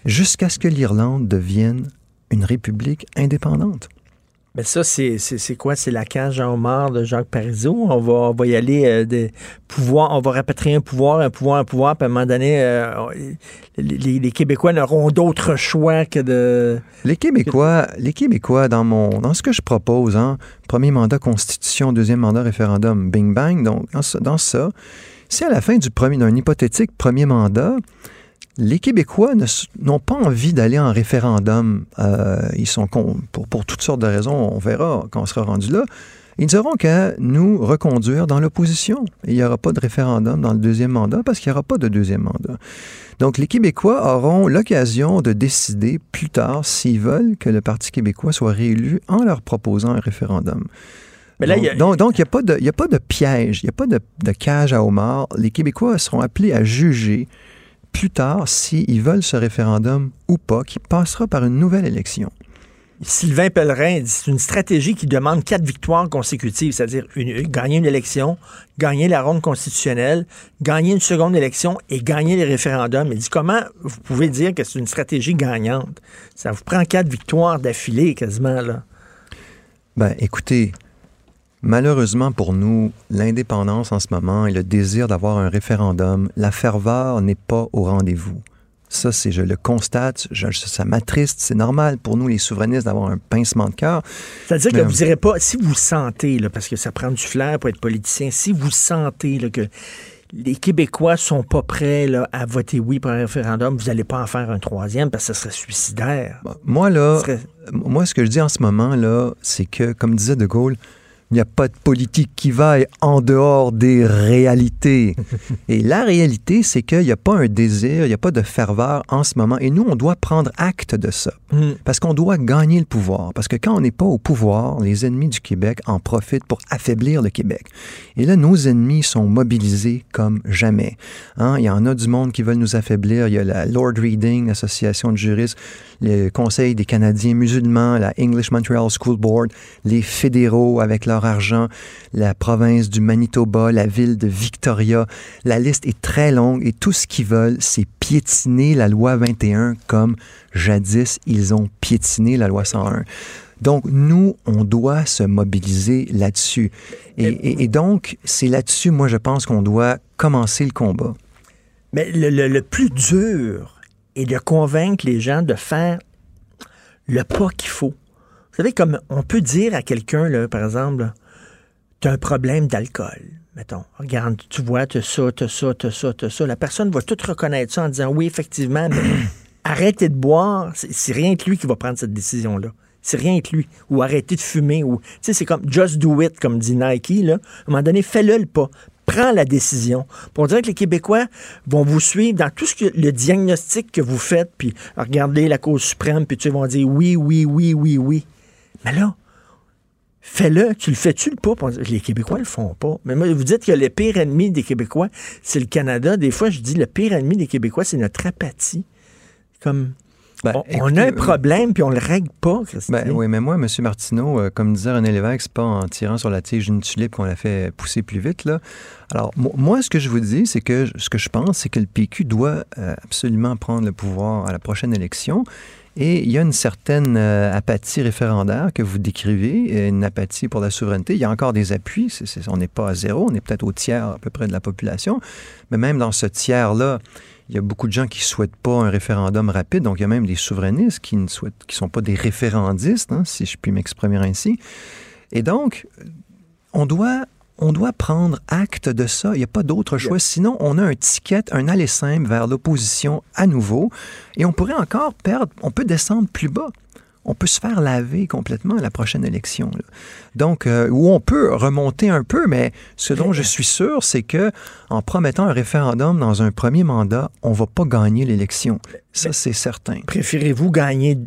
jusqu'à ce que l'Irlande devienne une république indépendante. Mais ça, c'est c'est- c'est quoi? C'est la cage en homard de Jacques Parizeau? On va, on va y aller euh, des pouvoirs, on va rapatrier un pouvoir, un pouvoir, un pouvoir, puis à un moment donné, euh, les, Québécois n'auront d'autre choix que de... Les Québécois, les Québécois dans, mon, dans ce que je propose, hein, premier mandat constitution, deuxième mandat référendum, bing bang, donc dans ça, dans ça si à la fin du premier, d'un hypothétique premier mandat, les Québécois n'ont pas envie d'aller en référendum, euh, ils sont con- pour, pour toutes sortes de raisons, on verra quand on sera rendu là, ils n'auront qu'à nous reconduire dans l'opposition. Il n'y aura pas de référendum dans le deuxième mandat parce qu'il n'y aura pas de deuxième mandat. Donc, les Québécois auront l'occasion de décider plus tard s'ils veulent que le Parti québécois soit réélu en leur proposant un référendum. Mais là, donc, il y a- donc, donc, il n'y a, pas de- il y a pas de piège, il n'y a pas de, de cage à homard. Les Québécois seront appelés à juger plus tard s'ils veulent ce référendum ou pas, qui passera par une nouvelle élection. Sylvain Pellerin dit c'est une stratégie qui demande quatre victoires consécutives, c'est-à-dire gagner une élection, gagner la ronde constitutionnelle, gagner une seconde élection et gagner les référendums. Il dit comment vous pouvez dire que c'est une stratégie gagnante? Ça vous prend quatre victoires d'affilée quasiment, là. Ben, écoutez, malheureusement pour nous, l'indépendance en ce moment et le désir d'avoir un référendum, la ferveur n'est pas au rendez-vous. Ça, c'est, je le constate, je- ça m'attriste, c'est normal pour nous, les souverainistes, d'avoir un pincement de cœur. C'est-à-dire que vous direz pas, si vous sentez, là, parce que ça prend du flair pour être politicien, si vous sentez là, que les Québécois sont pas prêts là, à voter oui pour un référendum, vous n'allez pas en faire un troisième parce que ce serait suicidaire. Moi, là, serait- moi, ce que je dis en ce moment, là, c'est que, comme disait De Gaulle, Il n'y a pas de politique qui vaille en dehors des réalités. Et la réalité, c'est qu'il n'y a pas un désir, il n'y a pas de ferveur en ce moment. Et nous, on doit prendre acte de ça. Mm. Parce qu'on doit gagner le pouvoir. Parce que quand on n'est pas au pouvoir, les ennemis du Québec en profitent pour affaiblir le Québec. Et là, nos ennemis sont mobilisés comme jamais. Hein? Il y en a du monde qui veulent nous affaiblir. Il y a la Lord Reading, l'Association de juristes, le Conseil des Canadiens musulmans, la English Montreal School Board, les fédéraux avec leur argent, la province du Manitoba, la ville de Victoria. La liste est très longue et tout ce qu'ils veulent, c'est piétiner la loi 21 comme jadis ils ont piétiné la loi 101. Donc, nous, on doit se mobiliser là-dessus. Et, et- et donc, c'est là-dessus, moi, je pense qu'on doit commencer le combat. Mais le, le- le plus dur est de convaincre les gens de faire le pas qu'il faut. Vous savez, comme on peut dire à quelqu'un, par exemple, tu as un problème d'alcool. Mettons, regarde, tu vois, tu as ça, tu as ça, tu as ça, tu as ça. La personne va tout reconnaître ça en disant oui, effectivement, mais arrêtez de boire. C'est rien que lui qui va prendre cette décision-là. C'est rien que lui. Ou arrêter de fumer. Ou, tu sais, c'est comme just do it, comme dit Nike. Là. À un moment donné, fais-le le pas. Prends la décision. Pour dire que les Québécois vont vous suivre dans tout ce que le diagnostic que vous faites, puis regardez la Cour suprême, puis tu sais, vont dire oui, oui, oui, oui, oui. Mais là, fais-le. Tu le fais-tu le pas? Les Québécois le font pas. Mais moi, vous dites que le pire ennemi des Québécois, c'est le Canada. Des fois, je dis le pire ennemi des Québécois, c'est notre apathie. Comme. Ben, on, a un problème, puis on le règle pas. Ben, oui, mais moi, M. Martineau, euh, comme disait René Lévesque, c'est pas en tirant sur la tige d'une tulipe qu'on la fait pousser plus vite. Là. Alors, mo- moi, ce que je vous dis, c'est que ce que je pense, c'est que le PQ doit euh, absolument prendre le pouvoir à la prochaine élection. Et il y a une certaine euh, apathie référendaire que vous décrivez, une apathie pour la souveraineté. Il y a encore des appuis. On n'est pas à zéro, on est peut-être au tiers à peu près de la population. Mais même dans ce tiers-là, il y a beaucoup de gens qui ne souhaitent pas un référendum rapide. Donc, il y a même des souverainistes qui ne souhaitent, qui sont pas des référendistes, hein, si je puis m'exprimer ainsi. Et donc, on doit, on doit prendre acte de ça. Il n'y a pas d'autre choix. Sinon, on a un ticket, un aller simple vers l'opposition à nouveau. Et on pourrait encore perdre, on peut descendre plus bas. On peut se faire laver complètement à la prochaine élection. là. Donc, euh, où on peut remonter un peu, mais ce dont je suis sûr, c'est que en promettant un référendum dans un premier mandat, on va pas gagner l'élection. Ça, c'est certain. Préférez-vous gagner,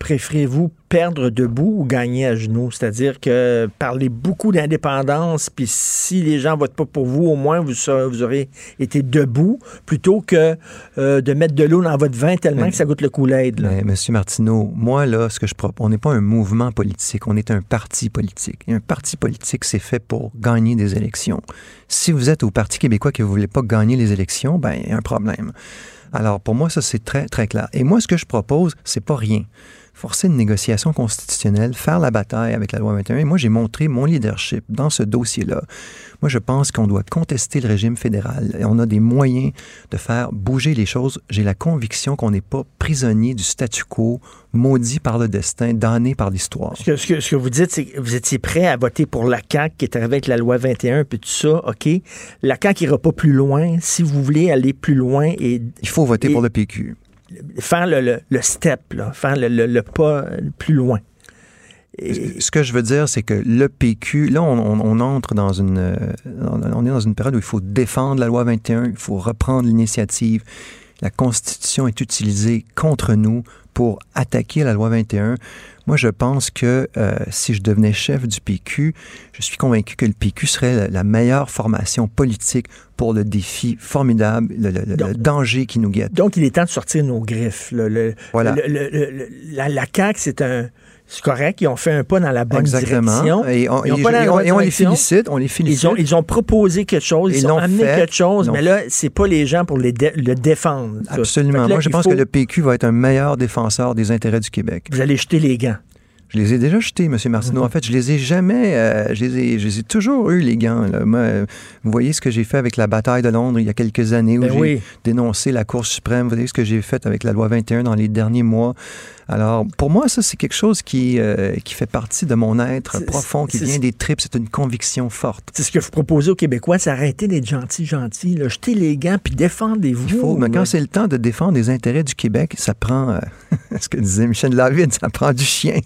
préférez-vous perdre debout ou gagner à genoux? C'est-à-dire que parler beaucoup d'indépendance, puis si les gens votent pas pour vous, au moins vous, aurez été debout, plutôt que euh, de mettre de l'eau dans votre vin tellement Mais- que ça goûte le Kool-Aid. là. Mais, Monsieur Martineau, moi, là, ce que je propose, on n'est pas un mouvement politique, on est un parti politique. Et un parti politique, c'est fait pour gagner des élections. Si vous êtes au Parti québécois que vous voulez pas gagner les élections, ben, il y a un problème. Alors, pour moi, ça, c'est très, très clair. Et moi, ce que je propose, c'est pas rien. Forcer une négociation constitutionnelle, faire la bataille avec la loi 21. Et moi, j'ai montré mon leadership dans ce dossier-là. Moi, je pense qu'on doit contester le régime fédéral. Et on a des moyens de faire bouger les choses. J'ai la conviction qu'on n'est pas prisonnier du statu quo, maudit par le destin, damné par l'histoire. Ce que, ce que- ce que vous dites, c'est que vous étiez prêt à voter pour la CAQ qui est arrivée avec la loi 21 puis tout ça, OK? La CAQ ira pas plus loin. Si vous voulez aller plus loin et... Il faut voter pour le PQ. Faire le, le- le step, là, faire le, le- pas plus loin. Ce que je veux dire, c'est que le PQ, là, on, on- on entre dans une, euh, on est dans une période où il faut défendre la loi 21, il faut reprendre l'initiative. La Constitution est utilisée contre nous pour attaquer la loi 21. Moi, je pense que euh, si je devenais chef du PQ, je suis convaincu que le PQ serait la, la meilleure formation politique pour le défi formidable, le, le- le danger qui nous guette. Donc, il est temps de sortir nos griffes. Le- Voilà. la, la CAQ, c'est un... C'est correct, ils ont fait un pas dans la bonne Exactement. direction. Et on- Ils ont et- pas dans la et on- bonne et on les félicite, on les félicite. Ils ont, ils ont proposé quelque chose, ils, Ils ont amené fait. quelque chose, mais là, c'est pas les gens pour les dé- le défendre. ça. Absolument. là, Moi, je pense faut- que le PQ va être un meilleur défenseur des intérêts du Québec. Vous allez jeter les gants. Je les ai déjà jetés, M. Martineau. En fait, je les ai jamais. euh, je, les ai, je les ai toujours eu, les gants. là. Moi, euh, vous voyez ce que j'ai fait avec la bataille de Londres il y a quelques années où Ben j'ai oui. dénoncé la Cour suprême. Vous voyez ce que j'ai fait avec la loi 21 dans les derniers mois. Alors, pour moi, ça, c'est quelque chose qui, euh, qui fait partie de mon être profond, qui vient des tripes. C'est une conviction forte. C'est ce que vous proposez aux Québécois, c'est arrêter d'être gentil, gentil. Jetez les gants, puis défendez-vous. Il faut, mais quand c'est le temps de défendre les intérêts du Québec, ça prend, euh, ce que disait Michel David, ça prend du chien.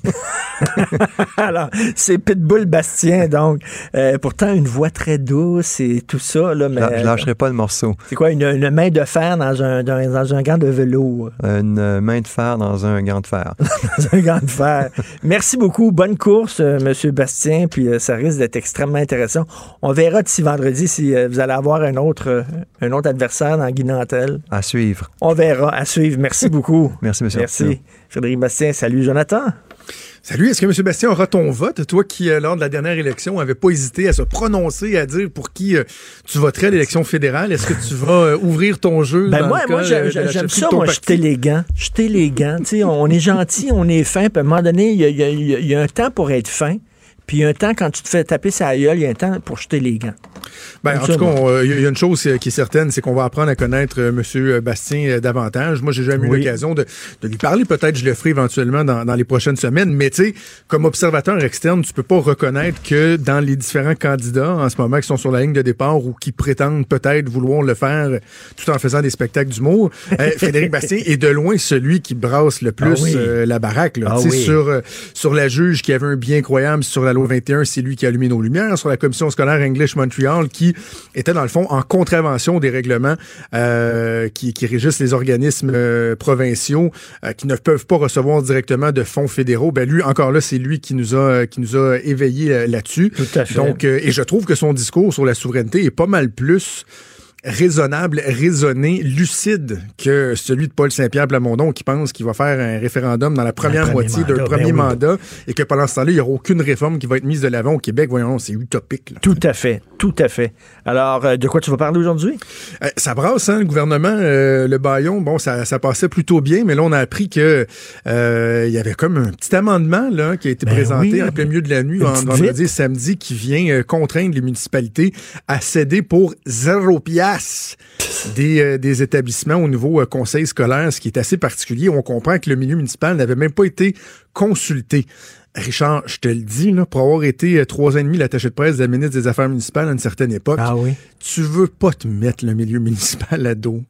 Alors, c'est Pitbull Bastien, donc. Euh, pourtant, une voix très douce et tout ça. Là, mais, Je je lâcherai pas le morceau. C'est quoi, une, une main de fer dans un, dans, dans un gant de velours? Une main de fer dans un gant de fer. Dans un gant de fer. Merci beaucoup. Bonne course, euh, Monsieur Bastien. Puis euh, ça risque d'être extrêmement intéressant. On verra d'ici vendredi si euh, vous allez avoir un autre, euh, un autre adversaire dans Guy Nantel. À suivre. On verra. À suivre. Merci beaucoup. Merci, monsieur. Merci. Frédéric Bastien. Salut, Jonathan. Salut, est-ce que M. Bastien aura ton vote? Toi qui, euh, lors de la dernière élection, n'avais pas hésité à se prononcer, à dire pour qui euh, tu voterais à l'élection fédérale. Est-ce que tu vas euh, ouvrir ton jeu? Ben dans moi, moi j'aime ça, moi, gants. Jeter les gants. Tu sais, on est gentil, on est fin, puis à un moment donné, y y y il y a un temps pour être fin, puis il y a un temps, quand tu te fais taper sa gueule, il y a un temps pour jeter les gants. Ben, en tout cas, on, euh, il y a une chose euh, qui est certaine, c'est qu'on va apprendre à connaître euh, M. Bastien euh, davantage. Moi, j'ai jamais Oui. eu l'occasion de, de lui parler. Peut-être je le ferai éventuellement dans, dans les prochaines semaines. Mais tu sais, comme observateur externe, tu peux pas reconnaître que dans les différents candidats en ce moment qui sont sur la ligne de départ ou qui prétendent peut-être vouloir le faire tout en faisant des spectacles d'humour, euh, Frédéric Bastien est de loin celui qui brasse le plus Ah oui. euh, la baraque. Là. Ah oui. sur, sur la juge qui avait un bien incroyable sur la loi 21, c'est lui qui a allumé nos lumières. Sur la commission scolaire English Montreal, qui était dans le fond en contravention des règlements euh, qui, qui régissent les organismes euh, provinciaux euh, qui ne peuvent pas recevoir directement de fonds fédéraux. Ben lui, encore là, c'est lui qui nous a qui nous a éveillés euh, là-dessus. Tout à fait. Donc, et je trouve que son discours sur la souveraineté est pas mal plus raisonnable, raisonné, lucide que celui de Paul Saint-Pierre Plamondon qui pense qu'il va faire un référendum dans la première moitié d'un ben premier oui. mandat et que pendant ce temps-là, il n'y aura aucune réforme qui va être mise de l'avant au Québec. Voyons, c'est utopique. là. Tout à fait, tout à fait. Alors, euh, de quoi tu vas parler aujourd'hui? Euh, ça brasse, hein, le gouvernement, euh, le baillon, bon, ça, ça passait plutôt bien, mais là, on a appris que il y avait comme un petit amendement là, qui a été Ben présenté oui. en plein milieu de la nuit, vendredi et samedi, qui vient contraindre les municipalités à céder pour zéro des, euh, des établissements au nouveau euh, conseil scolaire, ce qui est assez particulier. On comprend que le milieu municipal n'avait même pas été consulté. Richard, je te le dis, là, pour avoir été euh, trois ans et demi l'attaché de presse de la ministre des Affaires municipales à une certaine époque, Ah oui. tu veux pas te mettre le milieu municipal à dos.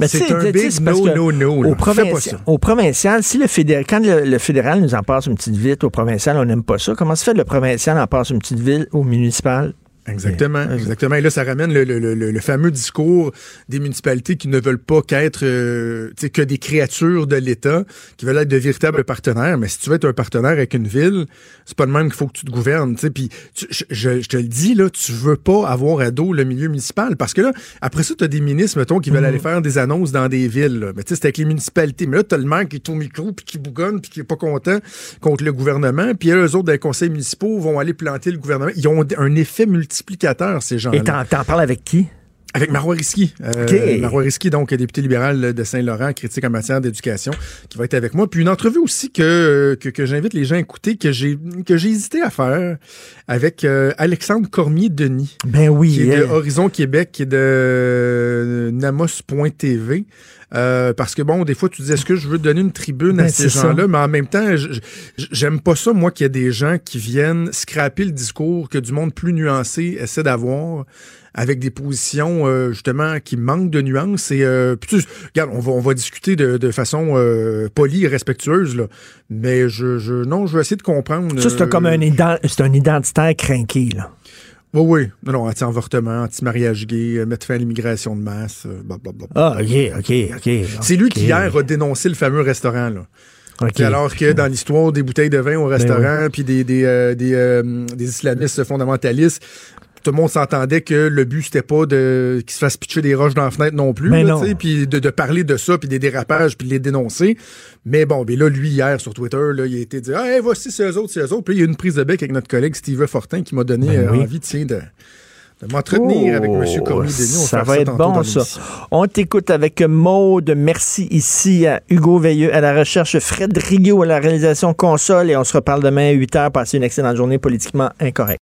Mais c'est un big no, no, no. Au, provinci- au provincial, si le fédéral, quand le, le fédéral nous en passe une petite ville, au provincial, on n'aime pas ça. Comment se fait que le provincial en passe une petite ville au municipal? Exactement, exactement. Et là, ça ramène le, le- le- le fameux discours des municipalités qui ne veulent pas qu'être euh, que des créatures de l'État, qui veulent être de véritables partenaires. Mais si tu veux être un partenaire avec une ville, c'est pas de même qu'il faut que tu te gouvernes. Puis tu- je, je- je te le dis, là, tu veux pas avoir à dos le milieu municipal. Parce que là, après ça, tu as des ministres, mettons, qui veulent aller faire des annonces dans des villes. là. Mais tu sais, c'est avec les municipalités. Mais là, tu as le maire qui est au micro, puis qui bougonne, puis qui est pas content contre le gouvernement. Puis eux autres, les conseils municipaux, vont aller planter le gouvernement. Ils ont un effet multiplicateur, ces gens-là. Et t'en, t'en parles avec qui? Avec Marois Risky. Euh. Marois Risky, donc député libéral de Saint-Laurent, critique en matière d'éducation, qui va être avec moi. Puis une entrevue aussi que, que, que j'invite les gens à écouter, que j'ai que j'ai hésité à faire avec euh, Alexandre Cormier-Denis. Ben oui. Qui est de hein. Horizon Québec, qui est de euh, Namos.tv. Euh, parce que bon, des fois, tu dis, est-ce que je veux donner une tribune à Ben, ces c'est ça. gens-là? Mais en même temps, j'aime pas ça, moi, qu'il y a des gens qui viennent scraper le discours que du monde plus nuancé essaie d'avoir avec des positions, euh, justement, qui manquent de nuances. Et, euh, puis tu- regarde, on va, on va discuter de, de façon euh, polie et respectueuse, là. Mais je, je, non, je vais essayer de comprendre. Ça, c'est euh, comme un, ident- c'est un identitaire craqué, là. Oui, oui. Non, non, anti-avortement, anti-mariage gay, euh, mettre fin à l'immigration de masse, euh, blablabla. Ah, OK, OK, OK. C'est lui qui, hier, a dénoncé le fameux restaurant, là. OK. Puis alors que dans l'histoire des bouteilles de vin au restaurant, puis des, des, euh, des, euh, des islamistes fondamentalistes, tout le monde s'entendait que le but, c'était pas de qu'ils se fassent pitcher des roches dans la fenêtre non plus, Mais puis de, de parler de ça, puis des dérapages, puis de les dénoncer. Mais bon, ben là, lui, hier, sur Twitter, là, il a été dit « Ah, hey, voici, c'est eux autres, c'est eux autres. » Puis il y a eu une prise de bec avec notre collègue Steve Fortin qui m'a donné Ben euh, envie, tiens, de, de m'entretenir avec M. Oh, Cormier-Denis. On Ça va être bon, ça. On t'écoute avec Maude. Merci ici à Hugo Veilleux à la recherche, Fred Rio à la réalisation console et on se reparle demain à 8 h. Passez une excellente journée politiquement incorrecte.